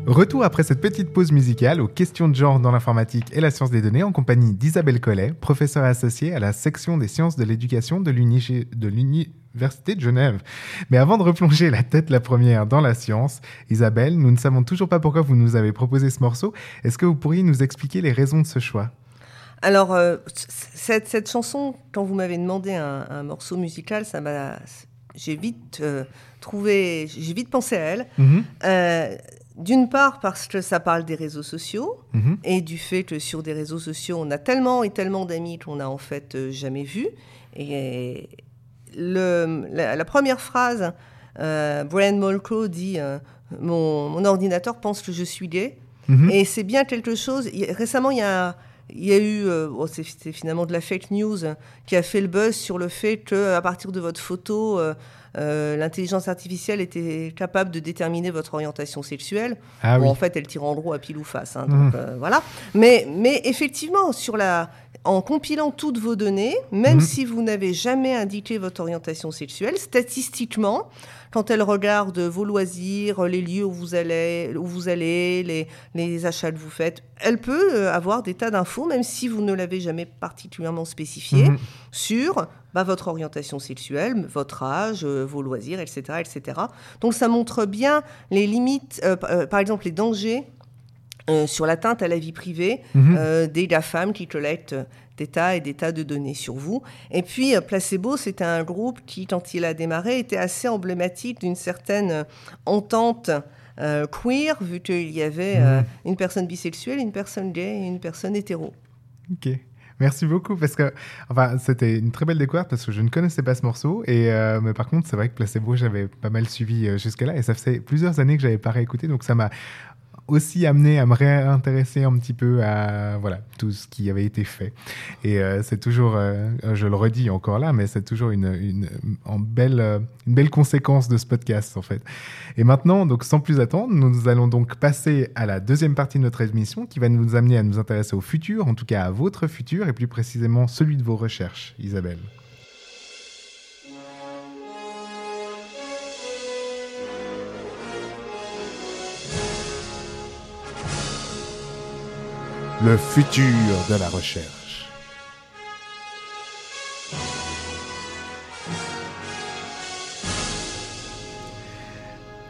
Retour après cette petite pause musicale aux questions de genre dans l'informatique et la science des données en compagnie d'Isabelle Collet, professeure associée à la section des sciences de l'éducation de l'uni- de l'Université de Genève. Mais avant de replonger la tête la première dans la science, Isabelle, nous ne savons toujours pas pourquoi vous nous avez proposé ce morceau. Est-ce que vous pourriez nous expliquer les raisons de ce choix? Alors, euh, cette, cette chanson, quand vous m'avez demandé un, un morceau musical, ça m'a, j'ai vite euh, trouvé, j'ai vite pensé à elle. Mhm, Euh, D'une part parce que ça parle des réseaux sociaux mhm, et du fait que sur des réseaux sociaux, on a tellement et tellement d'amis qu'on n'a en fait euh, jamais vus. Et le, la, la première phrase, euh, Brian Molko dit euh, mon, mon ordinateur pense que je suis gay. mhm. Et c'est bien quelque chose. récemment, il y a, il y a eu, euh, bon, c'est finalement de la fake news qui a fait le buzz sur le fait que à partir de votre photo, euh, euh, l'intelligence artificielle était capable de déterminer votre orientation sexuelle. Ah bon, oui. En fait, elle tire en gros à pile ou face. hein, donc, euh, voilà. Mais, mais effectivement, sur la, en compilant toutes vos données, même Mhm. si vous n'avez jamais indiqué votre orientation sexuelle, statistiquement, quand elle regarde vos loisirs, les lieux où vous allez, où vous allez les, les achats que vous faites, elle peut euh, avoir des tas d'infos, même si vous ne l'avez jamais particulièrement spécifié, Mhm. sur bah, votre orientation sexuelle, votre âge, euh, vos loisirs, etc., etc. Donc ça montre bien les limites, euh, euh, par exemple les dangers euh, sur l'atteinte à la vie privée Mhm. euh, des GAFAM qui collectent des tas et des tas de données sur vous. Et puis, euh, Placebo, c'était un groupe qui, quand il a démarré, était assez emblématique d'une certaine euh, entente euh, queer, vu qu'il y avait euh, une personne bisexuelle, une personne gay et une personne hétéro. Ok. Merci beaucoup parce que enfin c'était une très belle découverte parce que je ne connaissais pas ce morceau et euh, mais par contre c'est vrai que Placebo j'avais pas mal suivi jusque là et ça faisait plusieurs années que j'avais pas réécouté donc ça m'a aussi amené à me réintéresser un petit peu à voilà tout ce qui avait été fait. Et euh, c'est toujours euh, je le redis encore là mais c'est toujours une, une, en belle euh, une belle conséquence de ce podcast en fait. Et maintenant donc sans plus attendre nous allons donc passer à la deuxième partie de notre émission qui va nous amener à nous intéresser au futur en tout cas à votre futur et plus précisément celui de vos recherches Isabelle le futur de la recherche.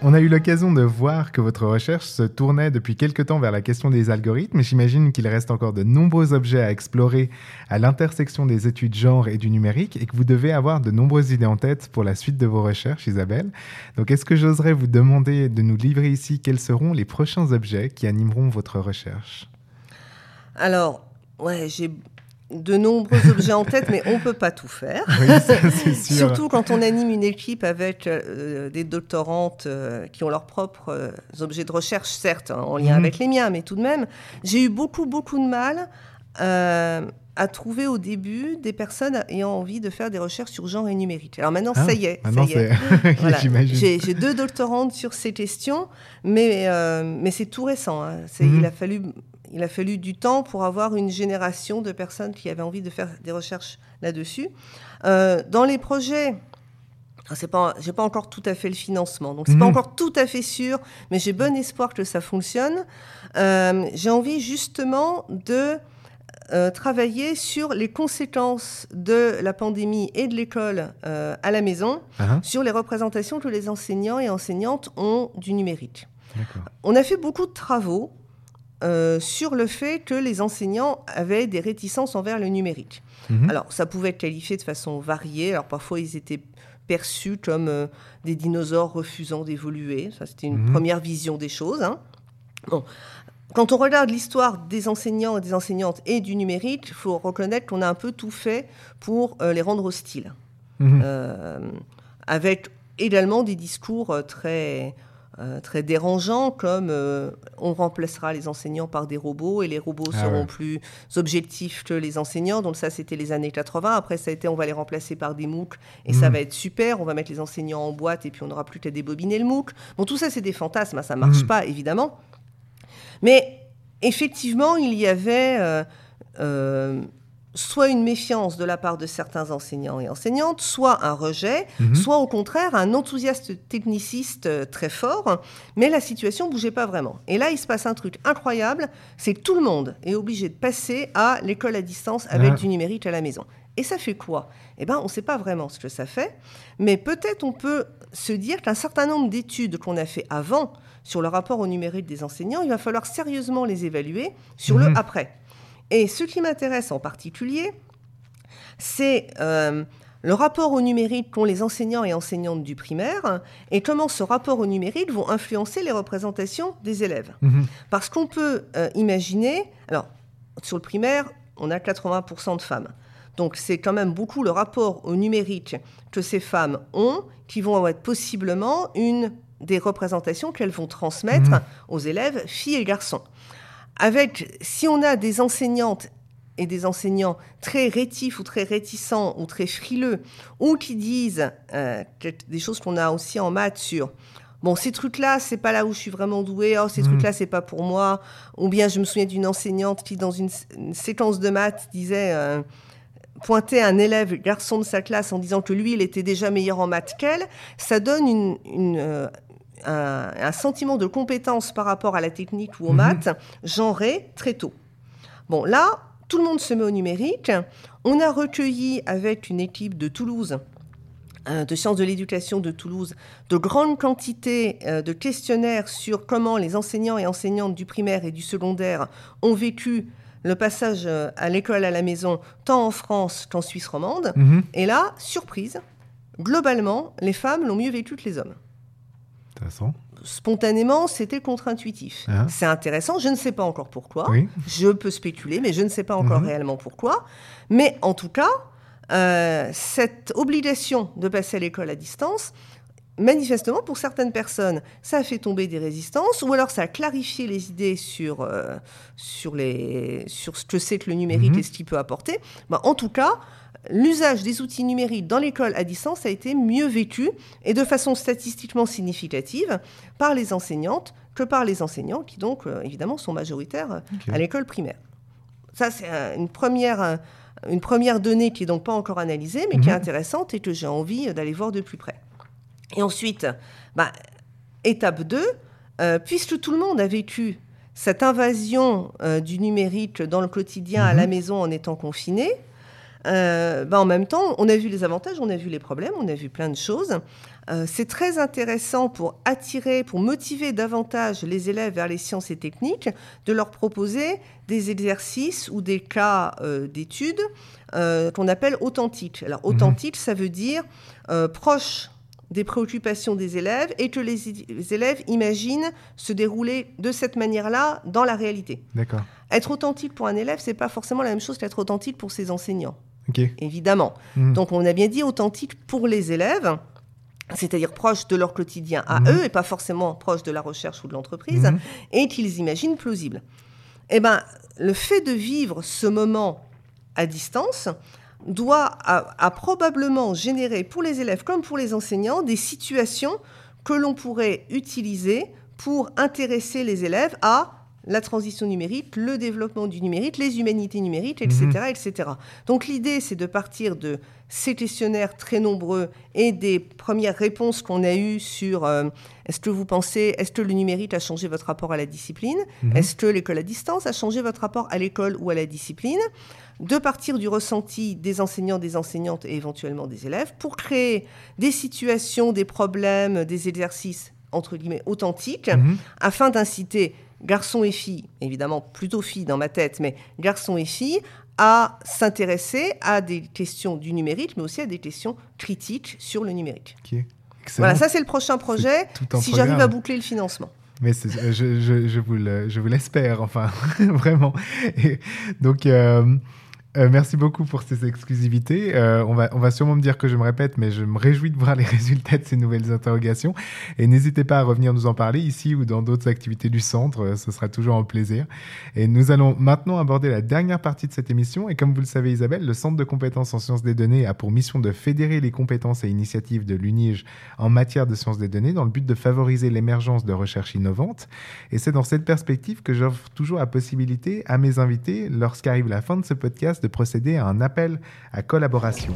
On a eu l'occasion de voir que votre recherche se tournait depuis quelque temps vers la question des algorithmes, j'imagine qu'il reste encore de nombreux objets à explorer à l'intersection des études genre et du numérique, et que vous devez avoir de nombreuses idées en tête pour la suite de vos recherches, Isabelle. Donc est-ce que j'oserais vous demander de nous livrer ici quels seront les prochains objets qui animeront votre recherche? Alors, ouais, j'ai de nombreux objets en tête, mais on ne peut pas tout faire. Oui, ça, c'est sûr. Surtout quand on anime une équipe avec euh, des doctorantes euh, qui ont leurs propres euh, objets de recherche, certes, hein, en lien Mhm. avec les miens, mais tout de même, j'ai eu beaucoup, beaucoup de mal à trouver au début des personnes ayant envie de faire des recherches sur genre et numérique. Alors maintenant, Ah, ça y est, Maintenant, ça y est. Voilà. J'ai j'ai deux doctorantes sur ces questions, mais, euh, mais c'est tout récent. hein. C'est- Mhm. il, a fallu, il a fallu du temps pour avoir une génération de personnes qui avaient envie de faire des recherches là-dessus. Euh, dans les projets, ah, c'est pas, j'ai pas encore tout à fait le financement, donc c'est pas Mhm. encore tout à fait sûr, mais j'ai bon espoir que ça fonctionne. Euh, j'ai envie justement de euh, travailler sur les conséquences de la pandémie et de l'école euh, à la maison Ah, sur les représentations que les enseignants et enseignantes ont du numérique. On a fait beaucoup de travaux euh, sur le fait que les enseignants avaient des réticences envers le numérique. Mhm. Alors, ça pouvait être qualifié de façon variée. Alors, parfois, ils étaient perçus comme euh, des dinosaures refusant d'évoluer. Ça, c'était une Mhm. première vision des choses. hein. Bon. Quand on regarde l'histoire des enseignants et des enseignantes et du numérique, il faut reconnaître qu'on a un peu tout fait pour euh, les rendre hostiles Mhm. avec également des discours très, euh, très dérangeants, comme euh, on remplacera les enseignants par des robots et les robots Ah seront ouais. plus objectifs que les enseignants. Donc ça, c'était les années 80. Après, ça a été on va les remplacer par des MOOC et ça Mhm. va être super. On va mettre les enseignants en boîte et puis on n'aura plus qu'à débobiner le MOOC. Bon, tout ça, c'est des fantasmes. hein, ça marche Mhm. pas, évidemment. Mais effectivement, il y avait euh, soit une méfiance de la part de certains enseignants et enseignantes, soit un rejet, Mhm. soit au contraire un enthousiaste techniciste euh, très fort, mais la situation bougeait pas vraiment. Et là, il se passe un truc incroyable, c'est que tout le monde est obligé de passer à l'école à distance avec Ah. du numérique à la maison. Et ça fait quoi? Eh bien, on ne sait pas vraiment ce que ça fait, mais peut-être on peut se dire qu'un certain nombre d'études qu'on a fait avant sur le rapport au numérique des enseignants, il va falloir sérieusement les évaluer sur Mhm. le après. Et ce qui m'intéresse en particulier, c'est euh, le rapport au numérique qu'ont les enseignants et enseignantes du primaire et comment ce rapport au numérique vont influencer les représentations des élèves. Mhm. Parce qu'on peut euh, imaginer, alors sur le primaire, on a 80% de femmes. Donc c'est quand même beaucoup le rapport au numérique que ces femmes ont qui vont être possiblement une des représentations qu'elles vont transmettre Mhm. aux élèves, filles et garçons. Avec, si on a des enseignantes et des enseignants très rétifs ou très réticents ou très frileux, ou qui disent euh, des choses qu'on a aussi en maths sur bon, ces trucs-là, c'est pas là où je suis vraiment douée, oh, ces Mhm. trucs-là, c'est pas pour moi. Ou bien, je me souviens d'une enseignante qui, dans une, une séquence de maths, disait. euh, pointait un élève garçon de sa classe en disant que lui, il était déjà meilleur en maths qu'elle, ça donne une, une, euh, un, un sentiment de compétence par rapport à la technique ou aux Mhm. maths genré très tôt. Bon, là, tout le monde se met au numérique. On a recueilli avec une équipe de Toulouse, euh, de sciences de l'éducation de Toulouse, de grandes quantités euh, de questionnaires sur comment les enseignants et enseignantes du primaire et du secondaire ont vécu le passage euh, à l'école à la maison, tant en France qu'en Suisse romande. Mhm. Et là, surprise, globalement, les femmes l'ont mieux vécu que les hommes. Intéressant. Spontanément, c'était contre-intuitif. Ah. C'est intéressant, je ne sais pas encore pourquoi. Oui. Je peux spéculer, mais je ne sais pas encore Mhm. réellement pourquoi. Mais en tout cas, euh, cette obligation de passer à l'école à distance, manifestement, pour certaines personnes, ça a fait tomber des résistances, ou alors ça a clarifié les idées sur, euh, sur, les, sur ce que c'est que le numérique Mhm. et ce qu'il peut apporter. Ben, en tout cas, l'usage des outils numériques dans l'école à distance a été mieux vécu, et de façon statistiquement significative, par les enseignantes que par les enseignants, qui donc, euh, évidemment, sont majoritaires euh, à l'école primaire. Ça, c'est euh, une première, une première donnée qui est donc pas encore analysée, mais qui est Mhm. intéressante et que j'ai envie d'aller voir de plus près. Et ensuite, bah, étape 2, euh, puisque tout le monde a vécu cette invasion euh, du numérique dans le quotidien à Mhm. la maison en étant confiné, euh, bah, en même temps, on a vu les avantages, on a vu les problèmes, on a vu plein de choses. Euh, c'est très intéressant pour attirer, pour motiver davantage les élèves vers les sciences et techniques, de leur proposer des exercices ou des cas euh, d'études qu'on appelle authentiques. Alors, authentique, ça veut dire proche des préoccupations des élèves et que les, élèves imaginent se dérouler de cette manière-là dans la réalité. D'accord. Être authentique pour un élève, c'est pas forcément la même chose qu'être authentique pour ses enseignants Ok. évidemment. Mhm. Donc on a bien dit authentique pour les élèves, c'est-à-dire proche de leur quotidien à Mhm. eux et pas forcément proche de la recherche ou de l'entreprise, Mhm. et qu'ils imaginent plausible. Eh ben, le fait de vivre ce moment à distance doit probablement générer pour les élèves comme pour les enseignants des situations que l'on pourrait utiliser pour intéresser les élèves à la transition numérique, le développement du numérique, les humanités numériques, etc. Mhm. etc. Donc l'idée, c'est de partir de ces questionnaires très nombreux et des premières réponses qu'on a eues sur euh, est-ce que vous pensez, est-ce que le numérique a changé votre rapport à la discipline? Mhm. Est-ce que l'école à distance a changé votre rapport à l'école ou à la discipline? De partir du ressenti des enseignants, des enseignantes et éventuellement des élèves pour créer des situations, des problèmes, des exercices entre guillemets authentiques Mhm. afin d'inciter garçons et filles, évidemment plutôt filles dans ma tête, mais garçons et filles, à s'intéresser à des questions du numérique, mais aussi à des questions critiques sur le numérique. Voilà, ça c'est le prochain projet, si j'arrive à boucler le financement. Mais euh, je, je, je vous le- l'espère, enfin, vraiment. Et donc, euh, euh, merci beaucoup pour ces exclusivités. Euh, on, va, on va sûrement me dire que je me répète, mais je me réjouis de voir les résultats de ces nouvelles interrogations. Et n'hésitez pas à revenir nous en parler ici ou dans d'autres activités du centre. euh, Ce sera toujours un plaisir. Et nous allons maintenant aborder la dernière partie de cette émission. Et comme vous le savez, Isabelle, le Centre de compétences en sciences des données a pour mission de fédérer les compétences et initiatives de l'UNIGE en matière de sciences des données dans le but de favoriser l'émergence de recherches innovantes. Et c'est dans cette perspective que j'offre toujours la possibilité à mes invités, lorsqu'arrive la fin de ce podcast, de procéder à un appel à collaboration.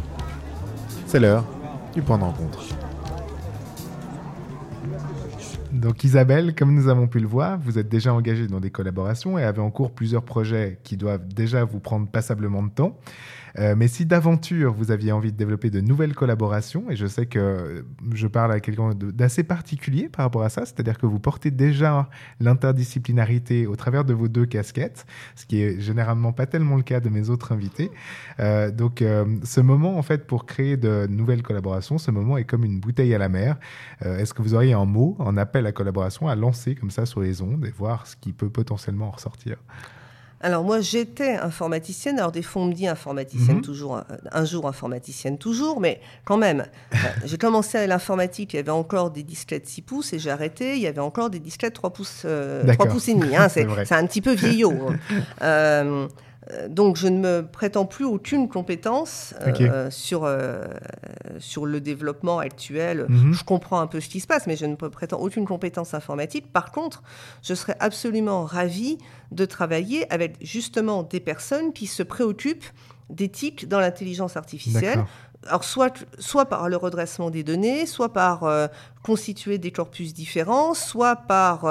C'est l'heure du point de rencontre. Donc Isabelle, comme nous avons pu le voir, vous êtes déjà engagée dans des collaborations et avez en cours plusieurs projets qui doivent déjà vous prendre passablement de temps. Euh, mais si d'aventure vous aviez envie de développer de nouvelles collaborations, et je sais que je parle à quelqu'un d'assez particulier par rapport à ça, c'est-à-dire que vous portez déjà l'interdisciplinarité au travers de vos deux casquettes, ce qui est généralement pas tellement le cas de mes autres invités. Euh, donc euh, ce moment, en fait, pour créer de nouvelles collaborations, ce moment est comme une bouteille à la mer. Euh, Est-ce que vous auriez un mot, un appel à collaboration à lancer comme ça sur les ondes et voir ce qui peut potentiellement en ressortir? Alors moi j'étais informaticienne, alors des fois on me dit informaticienne Mhm. toujours, euh, un jour informaticienne toujours, mais quand même, euh, j'ai commencé à l'informatique, il y avait encore des disquettes 6 pouces et j'ai arrêté, il y avait encore des disquettes 3 pouces, euh, 3 D'accord. pouces et demi, hein, C'est un petit peu vieillot. hein. Euh, donc, je ne me prétends plus aucune compétence euh, euh, sur, euh, sur le développement actuel. Mhm. Je comprends un peu ce qui se passe, mais je ne me prétends aucune compétence informatique. Par contre, je serais absolument ravie de travailler avec justement des personnes qui se préoccupent d'éthique dans l'intelligence artificielle. Alors, soit, soit par le redressement des données, soit par euh, constituer des corpus différents, soit par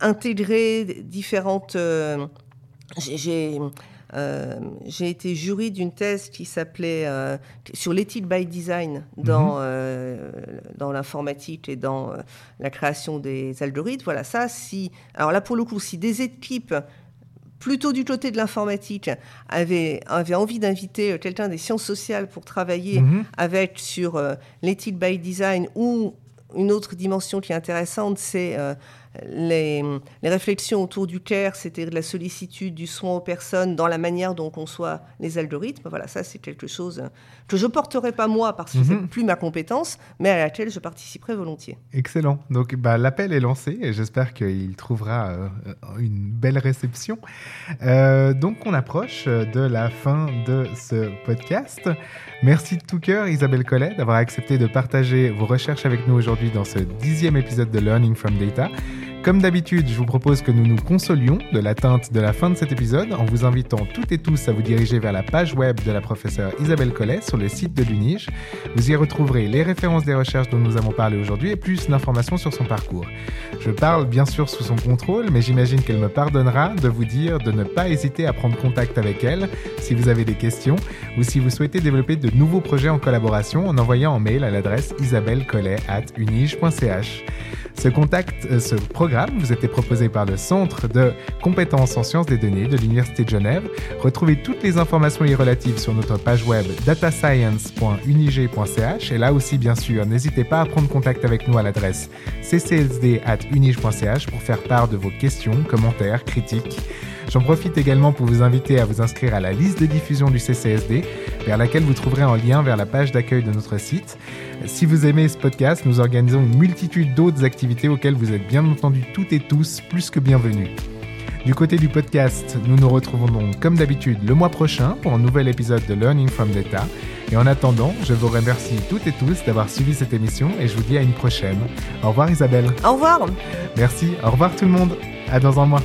intégrer différentes. euh, j'ai- euh, j'ai été jury d'une thèse qui s'appelait euh, sur l'éthique by design dans, euh, dans l'informatique et dans la création des algorithmes. Voilà, ça, si. Alors là, pour le coup, si des équipes plutôt du côté de l'informatique, avaient, avaient envie d'inviter quelqu'un des sciences sociales pour travailler Mhm. avec sur euh, l'éthique by design ou une autre dimension qui est intéressante, c'est euh, les, les réflexions autour du care, c'est-à-dire de la sollicitude, du soin aux personnes dans la manière dont on conçoit les algorithmes. Voilà, ça c'est quelque chose que je porterai pas moi parce que Mhm. c'est plus ma compétence, mais à laquelle je participerai volontiers. Excellent. Donc, bah, l'appel est lancé et j'espère qu'il trouvera euh, une belle réception. Euh, donc, on approche de la fin de ce podcast. Merci de tout cœur, Isabelle Collet, d'avoir accepté de partager vos recherches avec nous aujourd'hui dans ce dixième épisode de Learning from Data. Comme d'habitude, je vous propose que nous nous consolions de l'atteinte de la fin de cet épisode en vous invitant toutes et tous à vous diriger vers la page web de la professeure Isabelle Collet sur le site de l'UNIGE. Vous y retrouverez les références des recherches dont nous avons parlé aujourd'hui et plus d'informations sur son parcours. Je parle bien sûr sous son contrôle, mais j'imagine qu'elle me pardonnera de vous dire de ne pas hésiter à prendre contact avec elle si vous avez des questions ou si vous souhaitez développer de nouveaux projets en collaboration en envoyant un mail à l'adresse isabellecollet.unige.ch. Ce contact, euh, ce programme vous était proposé par le Centre de compétences en sciences des données de l'Université de Genève. Retrouvez toutes les informations y relatives sur notre page web datascience.unige.ch et là aussi bien sûr, n'hésitez pas à prendre contact avec nous à l'adresse ccsd@unige.ch pour faire part de vos questions, commentaires, critiques. J'en profite également pour vous inviter à vous inscrire à la liste de diffusion du CCSD, vers laquelle vous trouverez un lien vers la page d'accueil de notre site. Si vous aimez ce podcast, nous organisons une multitude d'autres activités auxquelles vous êtes bien entendu toutes et tous plus que bienvenus. Du côté du podcast, nous nous retrouvons donc comme d'habitude le mois prochain pour un nouvel épisode de Learning from Data. Et en attendant, je vous remercie toutes et tous d'avoir suivi cette émission et je vous dis à une prochaine. Au revoir Isabelle. Au revoir Merci. Au revoir tout le monde. À dans un mois.